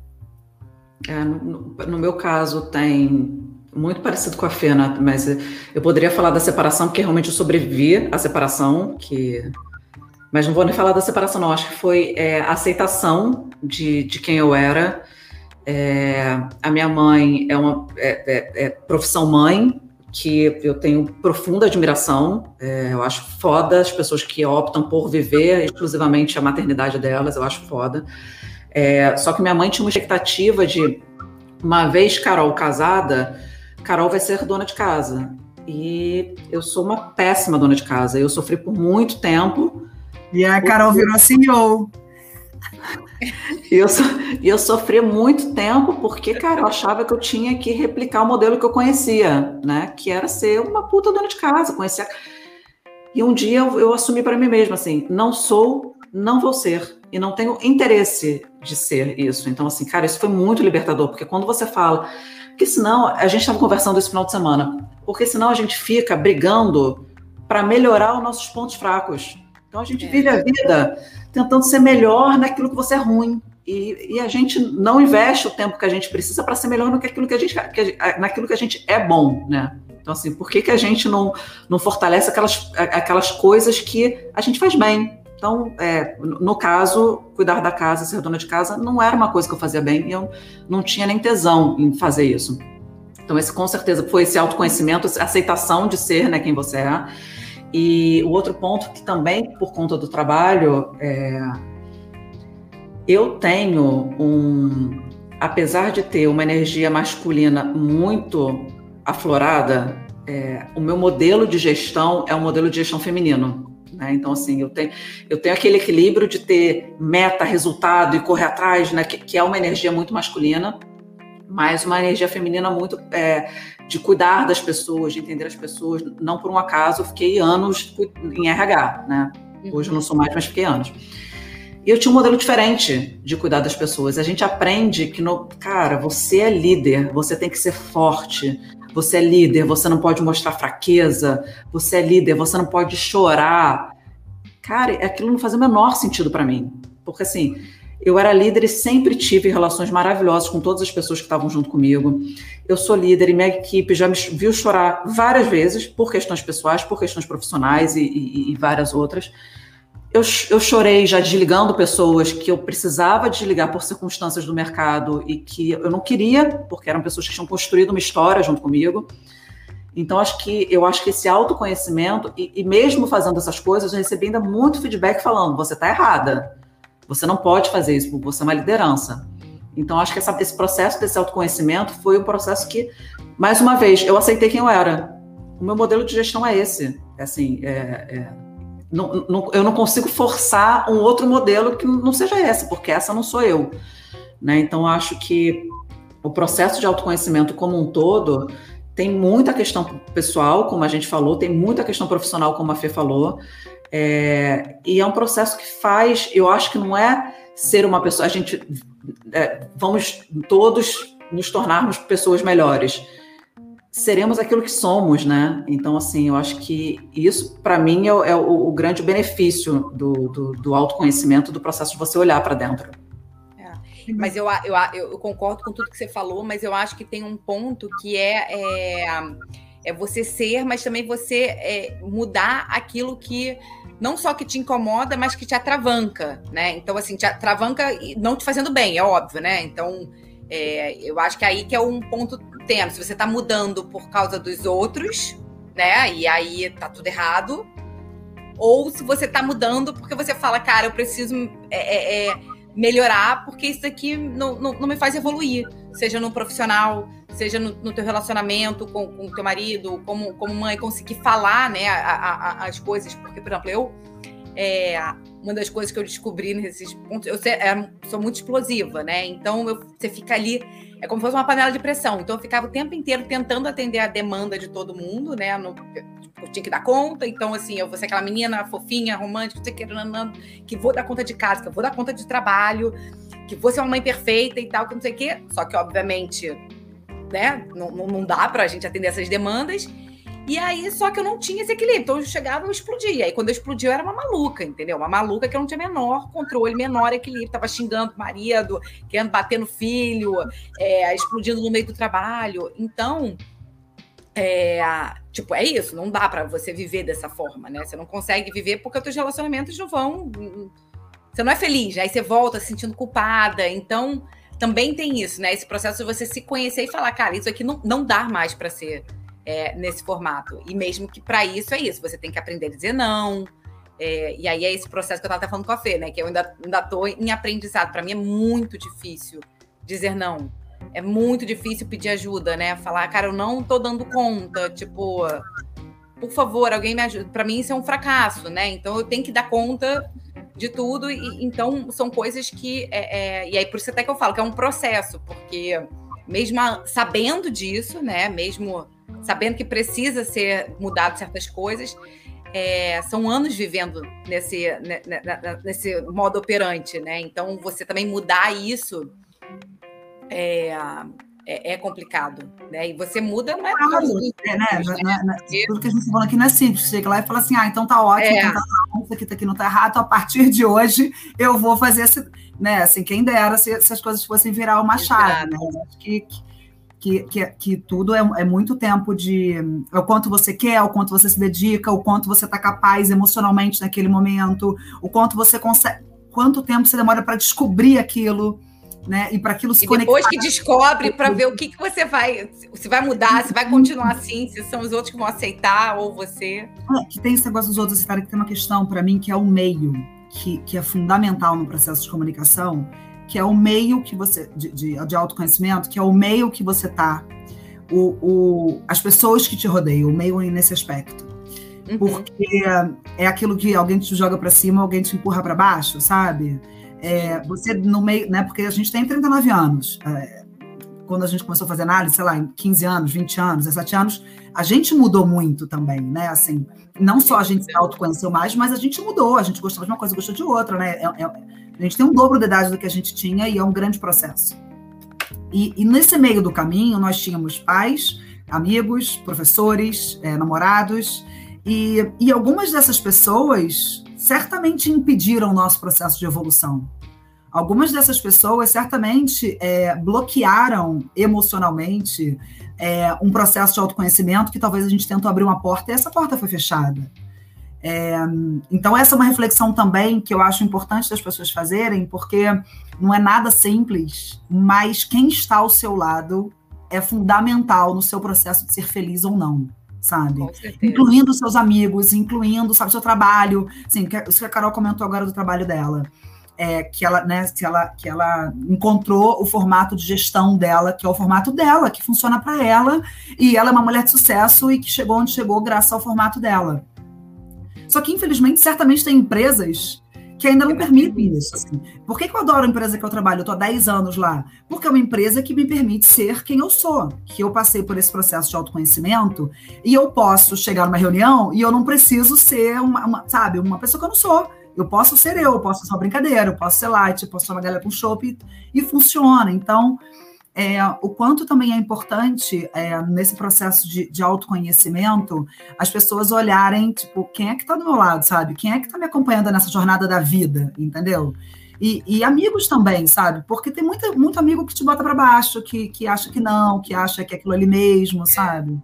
É, no, no, meu caso, tem muito parecido com a Fena, mas eu poderia falar da separação, porque realmente eu sobrevivi à separação, que... mas não vou nem falar da separação, não. Acho que foi é, a aceitação de, de quem eu era, é, a minha mãe é uma é, é, é, profissão mãe, que eu tenho profunda admiração. É, eu acho foda as pessoas que optam por viver exclusivamente a maternidade delas, eu acho foda. É, só que minha mãe tinha uma expectativa de, uma vez Carol casada, Carol vai ser dona de casa. E eu sou uma péssima dona de casa. Eu sofri por muito tempo. E a Carol virou CEO. E eu, so, eu sofri muito tempo porque, cara, eu achava que eu tinha que replicar o modelo que eu conhecia, né? Que era ser uma puta dona de casa, conhecer. E um dia eu, eu assumi para mim mesma assim: não sou, não vou ser. E não tenho interesse de ser isso. Então, assim, cara, isso foi muito libertador, porque quando você fala. Porque senão, a gente estava conversando esse final de semana, porque senão a gente fica brigando para melhorar os nossos pontos fracos. Então a gente é. vive a vida tentando ser melhor naquilo que você é ruim. E, e a gente não investe o tempo que a gente precisa para ser melhor no que aquilo que a gente, que, naquilo que a gente é bom, né? Então, assim, por que, que a gente não, não fortalece aquelas, aquelas coisas que a gente faz bem? Então, é, no caso, cuidar da casa, ser dona de casa, não era uma coisa que eu fazia bem e eu não tinha nem tesão em fazer isso. Então, esse com certeza foi esse autoconhecimento, essa aceitação de ser né, quem você é. E o outro ponto que também, por conta do trabalho, é, eu tenho um. Apesar de ter uma energia masculina muito aflorada, é, o meu modelo de gestão é um modelo de gestão feminino. Né? Então, assim, eu tenho, eu tenho aquele equilíbrio de ter meta, resultado e correr atrás, né? que, que é uma energia muito masculina, mas uma energia feminina muito é, de cuidar das pessoas, de entender as pessoas. Não por um acaso, eu fiquei anos em RH, né? Hoje eu não sou mais, mas fiquei anos. E eu tinha um modelo diferente de cuidar das pessoas. A gente aprende que, no, cara, você é líder, você tem que ser forte, você é líder, você não pode mostrar fraqueza, você é líder, você não pode chorar. Cara, aquilo não faz o menor sentido para mim. Porque assim, eu era líder e sempre tive relações maravilhosas com todas as pessoas que estavam junto comigo. Eu sou líder e minha equipe já me viu chorar várias vezes por questões pessoais, por questões profissionais e, e, e várias outras. Eu, eu, chorei já desligando pessoas que eu precisava desligar por circunstâncias do mercado e que eu não queria, porque eram pessoas que tinham construído uma história junto comigo. Então, acho que eu acho que esse autoconhecimento, e, e mesmo fazendo essas coisas, eu recebi ainda muito feedback falando: você está errada você não pode fazer isso, você é uma liderança. Então, acho que essa, esse processo desse autoconhecimento foi um processo que, mais uma vez, eu aceitei quem eu era. O meu modelo de gestão é esse. É assim, é, é, não, não, eu não consigo forçar um outro modelo que não seja esse, porque essa não sou eu. Né? Então, acho que o processo de autoconhecimento como um todo tem muita questão pessoal, como a gente falou, tem muita questão profissional, como a Fê falou, é, e é um processo que faz, eu acho que não é ser uma pessoa, a gente é, vamos todos nos tornarmos pessoas melhores. Seremos aquilo que somos, né? Então, assim, eu acho que isso, para mim, é, é o, o, grande benefício do, do, do, autoconhecimento, do processo de você olhar para dentro. É. Mas eu, eu, eu, concordo com tudo que você falou, mas eu acho que tem um ponto que é, é, é você ser, mas também você é, mudar aquilo que não só que te incomoda, mas que te atravanca, né? Então, assim, te atravanca não te fazendo bem, é óbvio, né? Então, é, eu acho que aí que é um ponto tenso. Se você tá mudando por causa dos outros, né? E aí tá tudo errado. Ou se você tá mudando porque você fala, cara, eu preciso é, é, é melhorar porque isso aqui não, não, não me faz evoluir. Seja no profissional, seja no, no teu relacionamento com o teu marido, como, como mãe, conseguir falar né, a, a, as coisas. Porque, por exemplo, eu. É, uma das coisas que eu descobri nesses pontos, eu sei, sou muito explosiva, né? Então eu, você fica ali, é como se fosse uma panela de pressão. Então eu ficava o tempo inteiro tentando atender a demanda de todo mundo, né? No, eu tinha que dar conta, então assim, eu vou ser aquela menina fofinha, romântica, que, que vou dar conta de casa, que eu vou dar conta de trabalho, que vou ser uma mãe perfeita e tal, que não sei o quê. Só que, obviamente, né, não, não dá pra gente atender essas demandas. E aí, só que eu não tinha esse equilíbrio. Então eu chegava e explodia. Aí quando eu explodia, eu era uma maluca, entendeu? Uma maluca que eu não tinha menor controle, menor equilíbrio. Tava xingando o marido, querendo bater no filho, é, explodindo no meio do trabalho. Então, é, tipo, é isso. Não dá para você viver dessa forma, né? Você não consegue viver porque os teus relacionamentos não vão. Você não é feliz, aí você volta se sentindo culpada. Então, também tem isso, né? Esse processo de você se conhecer e falar, cara, isso aqui não, não dá mais para ser é, nesse formato. E mesmo que para isso é isso, você tem que aprender a dizer não. É, e aí é esse processo que eu estava falando com a Fê, né? Que eu ainda, ainda tô em aprendizado. Para mim é muito difícil dizer não. É muito difícil pedir ajuda, né? Falar, cara, eu não tô dando conta. Tipo, por favor, alguém me ajuda. Para mim isso é um fracasso, né? Então eu tenho que dar conta de tudo. E, então são coisas que. É, é, e aí por isso até que eu falo que é um processo, porque mesmo sabendo disso, né? Mesmo sabendo que precisa ser mudado certas coisas. É, são anos vivendo nesse, né, né, né, nesse modo operante, né? Então, você também mudar isso é, é, é complicado, né? E você muda, não é claro, é, né? Na, tudo que a gente falou aqui não é simples. Chega lá e fala assim, ah, então tá ótimo, é. então tá isso aqui, tá aqui não tá errado, então, a partir de hoje eu vou fazer esse, né? Assim, quem dera se, se as coisas fossem virar uma chave, né? Acho que, que que, que, que tudo é, é, muito tempo de é o quanto você quer, o quanto você se dedica, o quanto você está capaz emocionalmente naquele momento, o quanto você consegue, quanto tempo você demora para descobrir aquilo. Né? E para aquilo se e depois que descobre, para ver o que, que você vai. Se vai mudar, se vai continuar assim, se são os outros que vão aceitar, ou você. É, que tem esse negócio dos outros aceitarem, que tem uma questão para mim que é o meio, que, que é fundamental no processo de comunicação, que é o meio que você de, de, de autoconhecimento, que é o meio que você tá, o, o, as pessoas que te rodeiam, o meio nesse aspecto. Uhum. Porque é aquilo que alguém te joga para cima, alguém te empurra para baixo, sabe? É, você no meio, né? Porque a gente tem 39 anos. É, quando a gente começou a fazer análise, sei lá, em 15 anos, 20 anos, 17 anos, a gente mudou muito também, né? Assim, não só a gente se autoconheceu mais, mas a gente mudou, a gente gostou de uma coisa, gostou de outra, né? É, é, a gente tem um dobro de idade do que a gente tinha e é um grande processo. E, e nesse meio do caminho, nós tínhamos pais, amigos, professores, é, namorados, e, e algumas dessas pessoas certamente impediram o nosso processo de evolução. Algumas dessas pessoas certamente é, bloquearam emocionalmente é, um processo de autoconhecimento que talvez a gente tentou abrir uma porta e essa porta foi fechada. É, então, essa é uma reflexão também que eu acho importante das pessoas fazerem, porque não é nada simples, mas quem está ao seu lado é fundamental no seu processo de ser feliz ou não, sabe? Incluindo seus amigos, incluindo, sabe, seu trabalho. Sim, isso que a Carol comentou agora do trabalho dela. É, que ela, né, que ela, que ela encontrou o formato de gestão dela, que é o formato dela, que funciona para ela, e ela é uma mulher de sucesso e que chegou onde chegou graças ao formato dela. Só que, infelizmente, certamente tem empresas que ainda não permitem isso. Assim. Por que, que, eu adoro a empresa que eu trabalho? Eu estou há 10 anos lá. Porque é uma empresa que me permite ser quem eu sou. Que eu passei por esse processo de autoconhecimento e eu posso chegar numa reunião e eu não preciso ser uma, uma sabe, uma pessoa que eu não sou. Eu posso ser eu, eu posso ser uma brincadeira, eu posso ser light, eu posso ser uma galera com chopp e, e funciona. Então, é, o quanto também é importante é, nesse processo de, de, autoconhecimento as pessoas olharem, tipo, quem é que está do meu lado, sabe? Quem é que está me acompanhando nessa jornada da vida, entendeu? E, e, amigos também, sabe? Porque tem muito, muito amigo que te bota para baixo, que, que acha que não, que acha que é aquilo ali mesmo, sabe?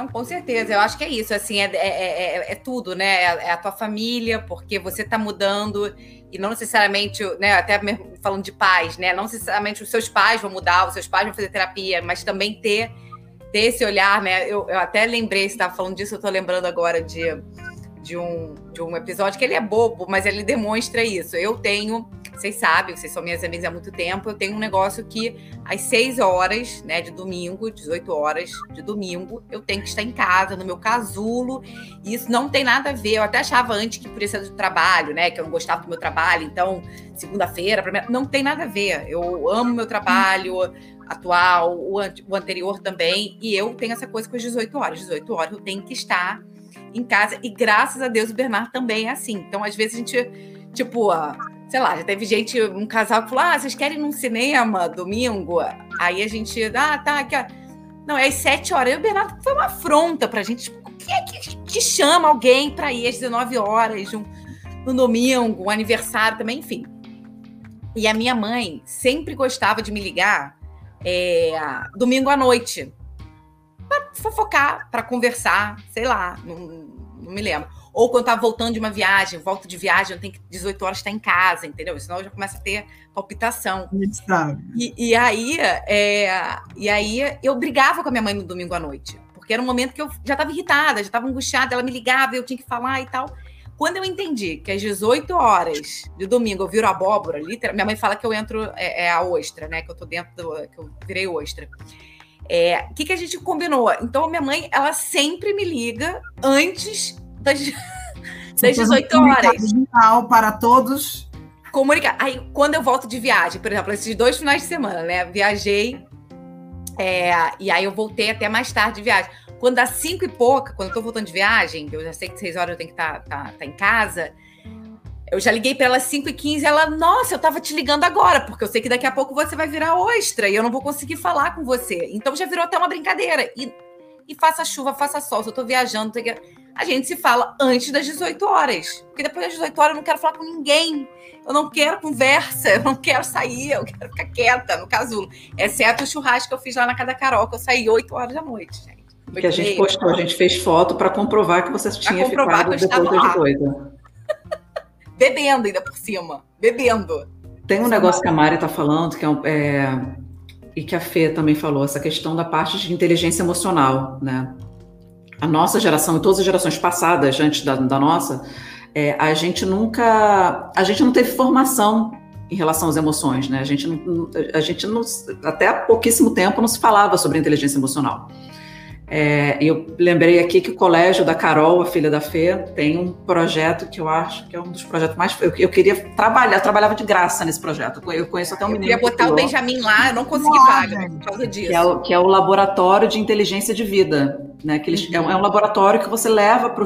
Não, com certeza. Eu acho que é isso. Assim, é, é, é, é tudo, né? É a tua família, porque você está mudando e não necessariamente, né, até falando de pais, né, não necessariamente os seus pais vão mudar, os seus pais vão fazer terapia, mas também ter, ter esse olhar, né, eu, eu até lembrei, você estava falando disso, eu estou lembrando agora de, de, um, de um episódio que ele é bobo, mas ele demonstra isso. Eu tenho vocês sabem, vocês são minhas amigas há muito tempo, eu tenho um negócio que às 6 horas, né, de domingo, 18 horas de domingo, eu tenho que estar em casa, no meu casulo. E isso não tem nada a ver. Eu até achava antes que podia ser do trabalho, né, que eu não gostava do meu trabalho, então, segunda-feira, não tem nada a ver. Eu amo meu trabalho atual, o, anterior também, e eu tenho essa coisa com as 18 horas. 18 horas eu tenho que estar em casa, e graças a Deus o Bernardo também é assim. Então, às vezes a gente, tipo, sei lá, já teve gente, um casal que falou: ah, vocês querem ir num cinema domingo? Aí a gente, ah, tá, aqui, ó. Não, é às sete horas. E o Bernardo foi uma afronta pra gente. Tipo, quem é que te chama alguém pra ir às 19 horas, um, no domingo, um aniversário também, enfim. E a minha mãe sempre gostava de me ligar é, domingo à noite. Pra fofocar, para conversar, sei lá, não, não me lembro. Ou quando tá voltando de uma viagem, volto de viagem, eu tenho que 18 horas estar em casa, entendeu? Senão eu já começo a ter palpitação. E, e, aí, é, e aí eu brigava com a minha mãe no domingo à noite. Porque era um momento que eu já estava irritada, já estava angustiada, ela me ligava, eu tinha que falar e tal. Quando eu entendi que às 18 horas de domingo eu viro abóbora, literal, minha mãe fala que eu entro, é, é a ostra, né? Que eu tô dentro do. que eu virei ostra. O é, que, que a gente combinou? Então, minha mãe, ela sempre me liga antes das, [LAUGHS] das 18 horas. para todos. Comunicar. Aí, quando eu volto de viagem, por exemplo, esses dois finais de semana, né? Viajei. É, e aí eu voltei até mais tarde de viagem. Quando dá cinco e pouca, quando eu tô voltando de viagem, eu já sei que seis horas eu tenho que estar tá, tá, tá em casa. Eu já liguei para ela 5 e 15 ela, nossa, eu tava te ligando agora, porque eu sei que daqui a pouco você vai virar ostra e eu não vou conseguir falar com você. Então já virou até uma brincadeira. E, e faça chuva, faça sol, se eu tô viajando, a gente se fala antes das 18 horas. Porque depois das 18 horas eu não quero falar com ninguém. Eu não quero conversa, eu não quero sair, eu quero ficar quieta no casulo. Exceto o churrasco que eu fiz lá na casa da Carol, que eu saí 8 horas da noite, gente. Que a gente postou, a gente fez foto para comprovar que você tinha ficado depois das 18. [LAUGHS] bebendo ainda por cima, bebendo. Tem um negócio que a Mari está falando, que é, é, e que a Fê também falou, essa questão da parte de inteligência emocional, né? A nossa geração e todas as gerações passadas, antes da, da nossa, é, a gente nunca, a gente não teve formação em relação às emoções, né? A gente, não, a gente não, até há pouquíssimo tempo não se falava sobre inteligência emocional. É, eu lembrei aqui que o colégio da Carol, a filha da Fê, tem um projeto que eu acho que é um dos projetos mais. Eu, eu queria trabalhar, eu trabalhava de graça nesse projeto. Eu conheço até um menino. Eu queria botar o Benjamin lá, eu não consegui vaga por causa disso. Que é, o, que é o Laboratório de Inteligência de Vida. Né? Que eles, uhum. é, um, é, um, laboratório que você leva para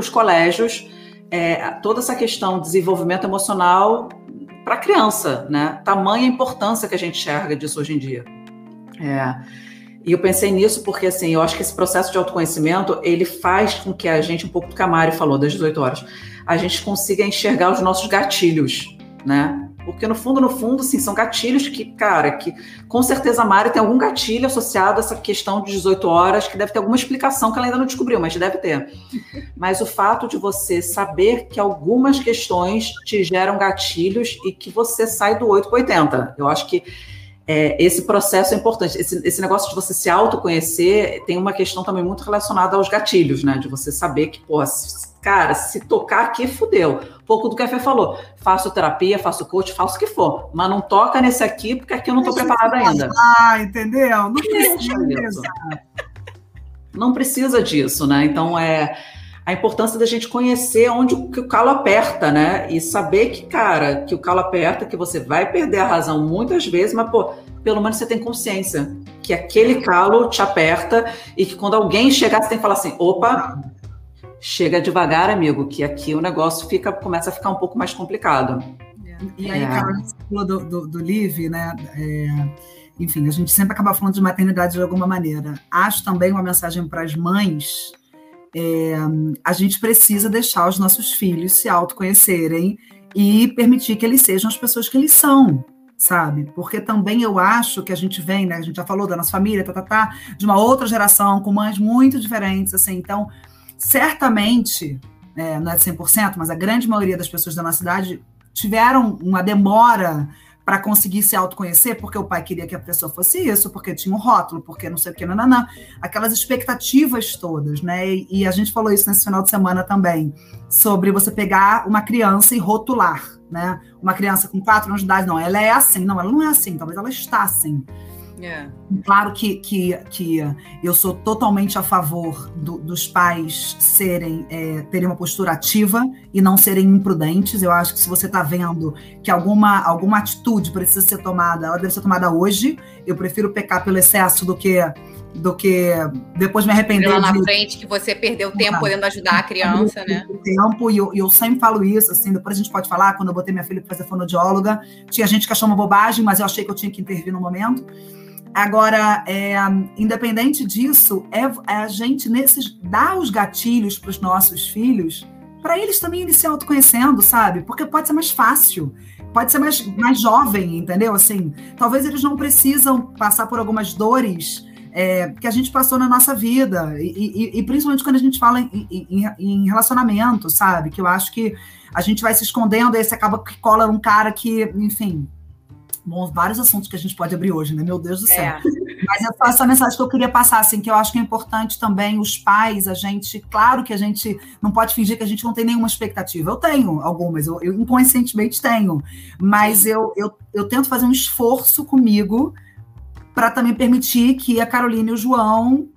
os colégios é, toda essa questão de desenvolvimento emocional para a criança, né? Tamanha importância que a gente enxerga disso hoje em dia. É. E eu pensei nisso porque, assim, eu acho que esse processo de autoconhecimento, ele faz com que a gente, um pouco do que a Mari falou, das 18 horas, a gente consiga enxergar os nossos gatilhos, né? Porque no fundo, no fundo, sim, são gatilhos que, cara, que com certeza a Mari tem algum gatilho associado a essa questão de 18 horas, que deve ter alguma explicação que ela ainda não descobriu, mas deve ter. [LAUGHS] Mas o fato de você saber que algumas questões te geram gatilhos e que você sai do 8 para 80. Eu acho que é, esse processo é importante. Esse, esse, negócio de você se autoconhecer tem uma questão também muito relacionada aos gatilhos, né? De você saber que, pô, cara, se tocar aqui, fudeu. Pouco do que a Fê falou. Faço terapia, faço coach, faço o que for. Mas não toca nesse aqui, porque aqui eu não estou preparada ainda. Ah, entendeu? Não precisa. Não precisa disso, né? Então, é a importância da gente conhecer onde o, que o calo aperta, né? E saber que, cara, que o calo aperta, que você vai perder a razão muitas vezes, mas, pô, pelo menos você tem consciência que aquele calo te aperta e que quando alguém chegar, você tem que falar assim: opa, chega devagar, amigo, que aqui o negócio fica, começa a ficar um pouco mais complicado. E aí, é. cara, você falou do, do, do Live, né? É, enfim, a gente sempre acaba falando de maternidade de alguma maneira. Acho também uma mensagem para as mães é, a gente precisa deixar os nossos filhos se autoconhecerem e permitir que eles sejam as pessoas que eles são, sabe? Porque também eu acho que a gente vem, né? A gente já falou da nossa família, tá, tá, tá, de uma outra geração, com mães muito diferentes, assim. Então, certamente, é, não é 100%, mas a grande maioria das pessoas da nossa cidade tiveram uma demora para conseguir se autoconhecer, porque o pai queria que a pessoa fosse isso, porque tinha um rótulo, porque não sei o que, nananã. Aquelas expectativas todas, né? E, e a gente falou isso nesse final de semana também, sobre você pegar uma criança e rotular, né? Uma criança com quatro anos de idade, não, ela é assim, não, ela não é assim, talvez ela está assim. É. Claro que, que, que eu sou totalmente a favor do, dos pais serem é, terem uma postura ativa e não serem imprudentes. Eu acho que se você está vendo que alguma, alguma atitude precisa ser tomada, ela deve ser tomada hoje. Eu prefiro pecar pelo excesso do que do que depois me arrepender. Lá na de... frente que você perdeu tempo podendo ajudar a criança, né? Tempo, e eu, eu, sempre falo isso, assim, depois a gente pode falar, quando eu botei minha filha para fazer fonoaudióloga, tinha gente que achou uma bobagem, mas eu achei que eu tinha que intervir no momento. Agora, é, independente disso, é, é, a gente nesses, dar os gatilhos para os nossos filhos, para eles também eles se autoconhecendo, sabe? Porque pode ser mais fácil, pode ser mais, mais jovem, entendeu? Assim, talvez eles não precisam passar por algumas dores é, que a gente passou na nossa vida, e, e, e principalmente quando a gente fala em, em, em, relacionamento, sabe? Que eu acho que a gente vai se escondendo, aí você acaba que cola um cara que, enfim, bom, vários assuntos que a gente pode abrir hoje, né? Meu Deus do céu. É. Mas é só essa mensagem que eu queria passar, assim, que eu acho que é importante também os pais, a gente, claro que a gente não pode fingir que a gente não tem nenhuma expectativa. Eu tenho algumas, eu, eu inconscientemente tenho, mas eu, eu, eu tento fazer um esforço comigo para também permitir que a Carolina e o João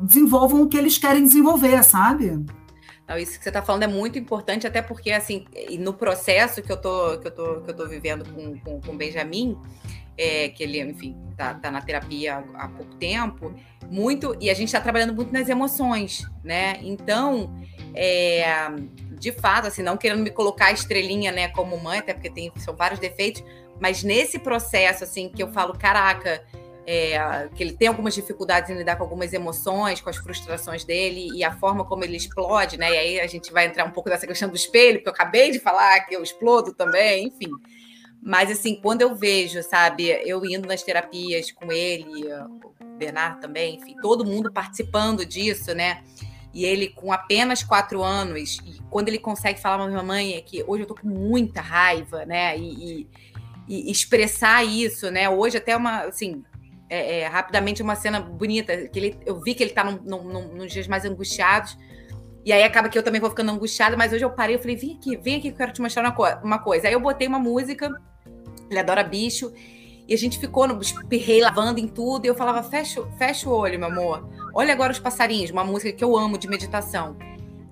desenvolvam o que eles querem desenvolver, sabe? Então, isso que você está falando é muito importante, até porque, assim, no processo que eu tô, que eu tô, que eu tô vivendo com, com, com o Benjamin, é, que ele, enfim, tá, tá na terapia há, há, pouco tempo, muito, e a gente está trabalhando muito nas emoções, né? Então, é, de fato, assim, não querendo me colocar a estrelinha, né, como mãe, até porque tem, são vários defeitos, mas nesse processo, assim, que eu falo, caraca, é, que ele tem algumas dificuldades em lidar com algumas emoções, com as frustrações dele e a forma como ele explode, né? E aí a gente vai entrar um pouco nessa questão do espelho, porque eu acabei de falar que eu explodo também, enfim. Mas assim, quando eu vejo, sabe, eu indo nas terapias com ele, o Bernardo também, enfim, todo mundo participando disso, né? E ele com apenas quatro anos, e quando ele consegue falar para minha mãe é que hoje eu tô com muita raiva, né? E, e, e expressar isso, né? Hoje até uma, assim, é, é, rapidamente uma cena bonita, que ele, eu vi que ele tá num, num, nos dias mais angustiados, e aí acaba que eu também vou ficando angustiada, mas hoje eu parei, eu falei, vem aqui, vem aqui que eu quero te mostrar uma, co uma coisa. Aí eu botei uma música, ele adora bicho, e a gente ficou no espirrei lavando em tudo, e eu falava, fecha, fecha o olho, meu amor. Olha agora os passarinhos, uma música que eu amo de meditação.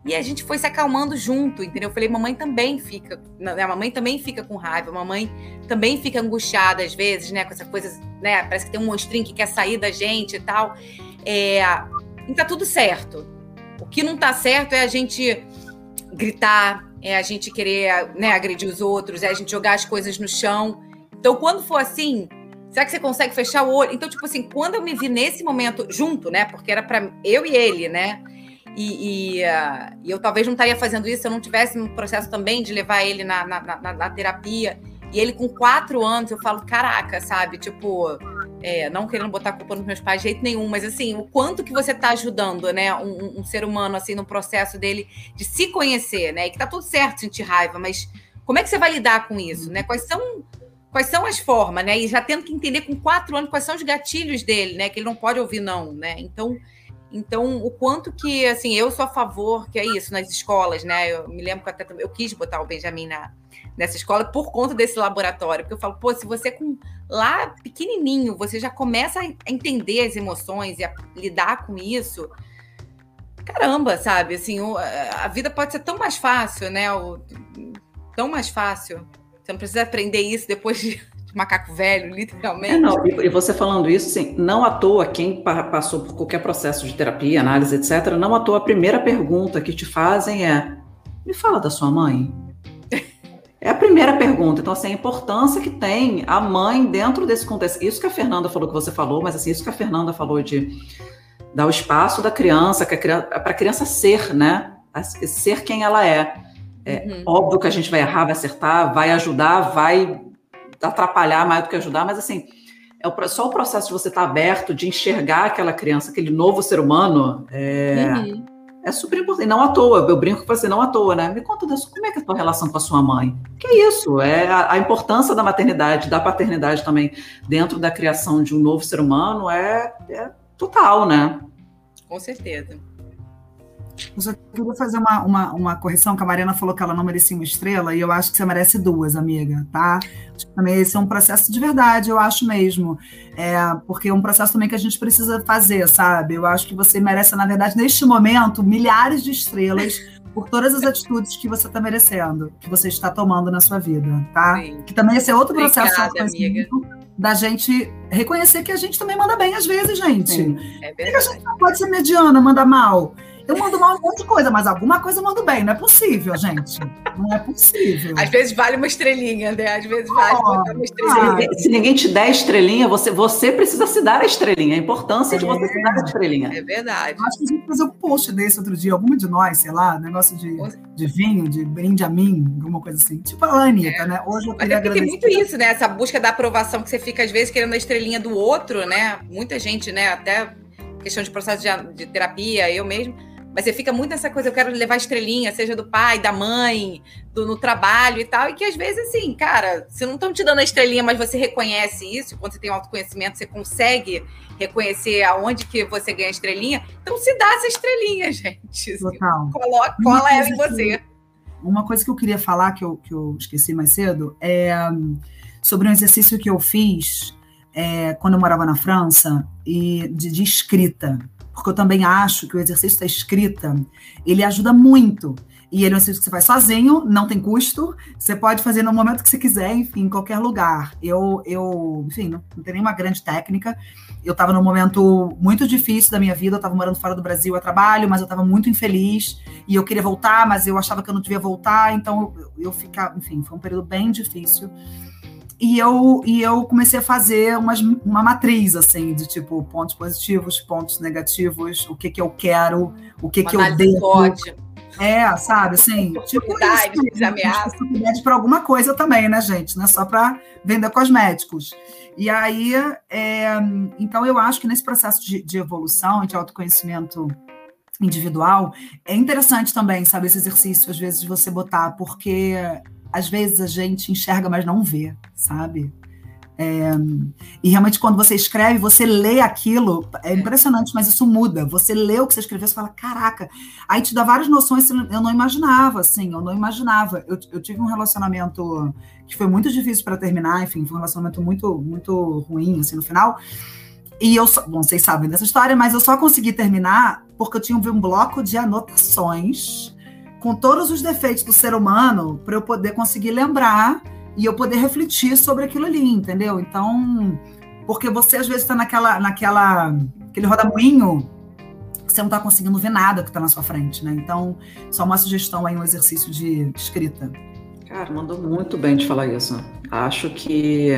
E a gente foi se acalmando junto, entendeu? Eu falei, mamãe também fica, né? a mamãe também fica com raiva, a mamãe também fica angustiada às vezes, né? Com essa coisa, né? Parece que tem um monstrinho que quer sair da gente e tal. É, e tá tudo certo. O que não tá certo é a gente gritar, é a gente querer né, agredir os outros, é a gente jogar as coisas no chão. Então, quando for assim, será que você consegue fechar o olho? Então, tipo assim, quando eu me vi nesse momento junto, né? Porque era para eu e ele, né? E, e, uh, e, eu talvez não estaria fazendo isso se eu não tivesse no processo também de levar ele na, na, na, na terapia. E ele com quatro anos, eu falo, caraca, sabe? Tipo, é, não querendo botar culpa nos meus pais de jeito nenhum, mas assim, o quanto que você está ajudando, né, um, um, ser humano, assim, no processo dele de se conhecer, né? E que tá tudo certo sentir raiva, mas como é que você vai lidar com isso, né? Quais são, quais são as formas, né? E já tendo que entender com quatro anos quais são os gatilhos dele, né? Que ele não pode ouvir não, né? Então, então, o quanto que, assim, eu sou a favor, que é isso, nas escolas, né? Eu me lembro que até eu quis botar o Benjamin na, nessa escola por conta desse laboratório, porque eu falo, pô, se você com lá pequenininho, você já começa a entender as emoções e a lidar com isso, caramba, sabe? Assim, a vida pode ser tão mais fácil, né? tão mais fácil. Você não precisa aprender isso depois de de macaco velho, literalmente. É, não, e, você falando isso, sim, não à toa, quem passou por qualquer processo de terapia, análise, etc., não à toa, a primeira pergunta que te fazem é: me fala da sua mãe. É a primeira pergunta. Então, assim, a importância que tem a mãe dentro desse contexto. Isso que a Fernanda falou que você falou, mas assim, isso que a Fernanda falou de dar o espaço da criança, para a criança ser, né? Ser quem ela é. É uhum. óbvio que a gente vai errar, vai acertar, vai ajudar, vai atrapalhar mais do que ajudar, mas assim, é só o processo de você estar aberto, de enxergar aquela criança, aquele novo ser humano, é, uhum. é super importante. Não à toa, eu brinco com você, não à toa, né? Me conta das, como é que é a tua relação com a sua mãe? Que é isso? É a, a, importância da maternidade, da paternidade também dentro da criação de um novo ser humano é, é total, né? Com certeza. Eu só queria fazer uma, uma, uma, correção, que a Mariana falou que ela não merecia uma estrela, e eu acho que você merece duas, amiga, tá? Também esse é um processo de verdade, eu acho mesmo. É, porque é um processo também que a gente precisa fazer, sabe? Eu acho que você merece, na verdade, neste momento, milhares de estrelas por todas as atitudes que você está merecendo, que você está tomando na sua vida, tá? Sim. Que também esse é outro processo Obrigada, amiga. da gente reconhecer que a gente também manda bem às vezes, gente. Sim, é verdade. a gente não pode ser mediana, manda mal. Eu mando mal um monte de coisa, mas alguma coisa eu mando bem. Não é possível, gente. Não é possível. Às vezes vale uma estrelinha, né? Às vezes vale oh, uma estrelinha. Ah, se ninguém te der estrelinha, você, você precisa se dar a estrelinha. A importância é. de você se dar a estrelinha. É verdade. Eu acho que a gente fazer um post desse outro dia, alguma de nós, sei lá, negócio de, de vinho, de brinde a mim, alguma coisa assim. Tipo a Anitta, é. né? Hoje eu queria Mas é tem muito isso, né? Essa busca da aprovação que você fica, às vezes, querendo a estrelinha do outro, né? Muita gente, né? Até questão de processo de, de terapia, eu mesmo mas você fica muito nessa coisa, eu quero levar estrelinha, seja do pai, da mãe, do, no trabalho e tal, e que às vezes, assim, cara, se não estão te dando a estrelinha, mas você reconhece isso, quando você tem autoconhecimento, você consegue reconhecer aonde que você ganha estrelinha, então se dá essa estrelinha, [LAUGHS] gente. Total. Coloca, cola ela em você. uma coisa que eu queria falar, que eu, que eu esqueci mais cedo, é sobre um exercício que eu fiz é, quando eu morava na França, e de, de escrita porque eu também acho que o exercício da escrita, ele ajuda muito. E ele é um exercício que você faz sozinho, não tem custo, você pode fazer no momento que você quiser, enfim, em qualquer lugar. Eu, eu enfim, não, não tem nenhuma grande técnica. Eu estava num momento muito difícil da minha vida, eu estava morando fora do Brasil a trabalho, mas eu estava muito infeliz, e eu queria voltar, mas eu achava que eu não devia voltar, então eu, eu ficava, enfim, foi um período bem difícil e eu, e eu comecei a fazer umas, uma matriz, assim, de tipo, pontos positivos, pontos negativos, o que que eu quero, o que uma que eu devo. Forte. É, sabe, assim, tipo isso, ameaças. para alguma coisa também, né, gente? Não é só para vender cosméticos. E aí, é, então eu acho que nesse processo de, de evolução, de autoconhecimento individual, é interessante também, sabe, esse exercício, às vezes, de você botar, porque às vezes a gente enxerga, mas não vê, sabe? É, e realmente, quando você escreve, você lê aquilo, é impressionante, mas isso muda. Você lê o que você escreveu, você fala, caraca, aí te dá várias noções que eu não imaginava, assim, eu não imaginava. Eu, eu tive um relacionamento que foi muito difícil para terminar, enfim, foi um relacionamento muito, muito ruim, assim, no final. E eu só, bom, vocês sabem dessa história, mas eu só consegui terminar porque eu tinha um bloco de anotações com todos os defeitos do ser humano para eu poder conseguir lembrar e eu poder refletir sobre aquilo ali, entendeu? Então, porque você às vezes está naquela, naquela, aquele rodamuinho, você não está conseguindo ver nada que está na sua frente, né? Então, só uma sugestão aí, um exercício de escrita. Cara, mandou muito bem de falar isso. Acho que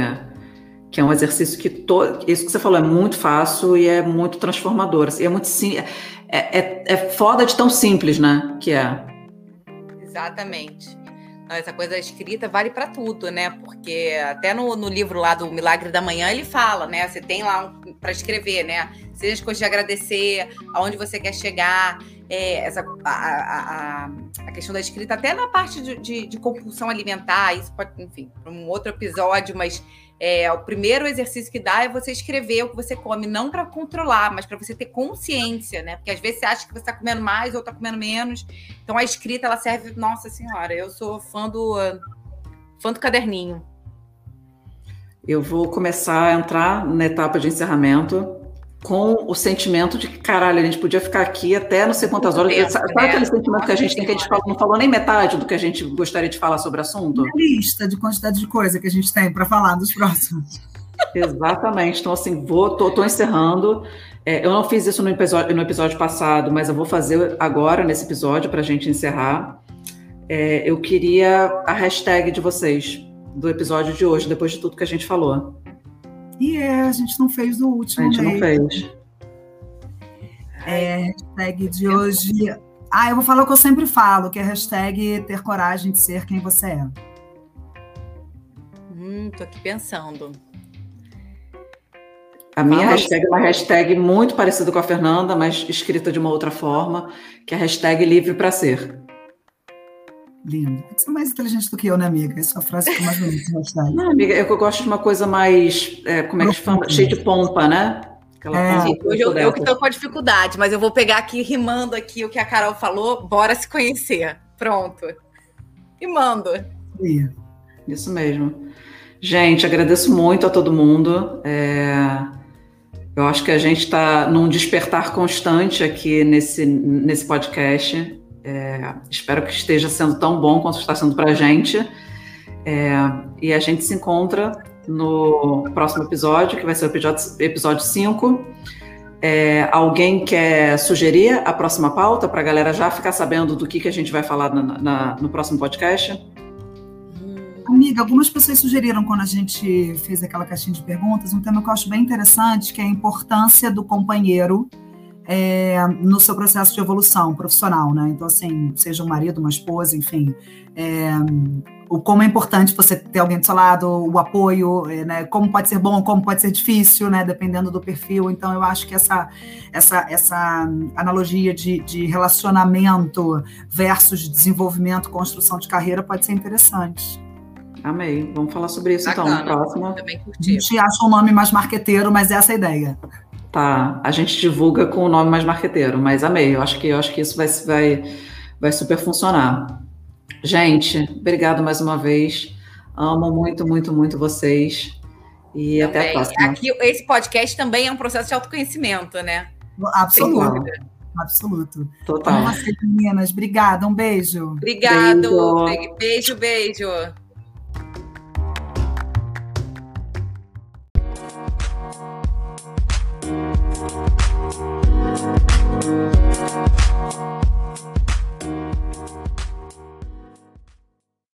que é um exercício que to... isso que você falou é muito fácil e é muito transformador. Assim, é muito sim, é, é, é foda de tão simples, né? Que é. Exatamente. Essa coisa escrita vale para tudo, né? Porque até no, no, livro lá do Milagre da Manhã ele fala, né? Você tem lá um, para escrever, né? Seja as coisas de agradecer, aonde você quer chegar, é, essa, a, a, a, questão da escrita, até na parte de, de, de compulsão alimentar, isso pode, enfim, um outro episódio, mas é, o primeiro exercício que dá é você escrever o que você come, não para controlar, mas para você ter consciência, né? Porque às vezes você acha que você está comendo mais ou está comendo menos. Então a escrita ela serve, nossa senhora, eu sou fã do fã do caderninho. Eu vou começar a entrar na etapa de encerramento com o sentimento de que, caralho, a gente podia ficar aqui até não sei quantas horas. Tempo, sabe né? aquele sentimento que a gente tem que a gente fala, não falou nem metade do que a gente gostaria de falar sobre o assunto? Uma lista de quantidade de coisa que a gente tem para falar dos próximos. Exatamente. Então, assim, vou, tô, tô encerrando. É, eu não fiz isso no episódio, no episódio passado, mas eu vou fazer agora nesse episódio para a gente encerrar. É, eu queria a hashtag de vocês do episódio de hoje, depois de tudo que a gente falou. E é, a gente não fez o último. A gente não fez. É, hashtag de hoje. Ah, eu vou falar o que eu sempre falo, que é hashtag ter coragem de ser quem você é. Hum, tô aqui pensando. A minha Fala hashtag é uma hashtag muito parecida com a Fernanda, mas escrita de uma outra forma, que é a hashtag livre para ser. Lindo. Você é mais inteligente do que eu, né, amiga? Essa é frase que mais bonita. Não, amiga, eu gosto de uma coisa mais, é, como é que se chama? Cheia de pompa, né? É. Hoje eu, eu estou com a dificuldade, mas eu vou pegar aqui, rimando aqui o que a Carol falou, bora se conhecer. Pronto. E mando. Isso mesmo. Gente, agradeço muito a todo mundo. É... Eu acho que a gente está num despertar constante aqui nesse, nesse podcast. É... Espero que esteja sendo tão bom quanto está sendo para a gente. É... E a gente se encontra no próximo episódio, que vai ser o episódio, episódio 5. É, alguém quer sugerir a próxima pauta para a galera já ficar sabendo do que, que a gente vai falar na, na, no próximo podcast? Amiga, algumas pessoas sugeriram quando a gente fez aquela caixinha de perguntas um tema que eu acho bem interessante, que é a importância do companheiro é, no seu processo de evolução profissional, né? Então, assim, seja um marido, uma esposa, enfim, é, o como é importante você ter alguém do seu lado, o apoio, é, né? Como pode ser bom, como pode ser difícil, né? Dependendo do perfil. Então, eu acho que essa, essa, essa analogia de, de relacionamento versus desenvolvimento, construção de carreira pode ser interessante. Amei. Vamos falar sobre isso Bacana. então no próximo. Também curti. A gente acha um nome mais marqueteiro, mas essa é a ideia. Tá, a gente divulga com o nome mais marqueteiro, mas amei. Eu acho que eu acho que isso vai, vai, vai super funcionar. Gente, obrigado mais uma vez. Amo muito, muito, muito vocês. E também. até a próxima. Aqui, esse podcast também é um processo de autoconhecimento, né? Absoluto. Absoluto. Total. Vocês, meninas. Obrigada. Um beijo. Obrigado. Beijo, beijo. beijo.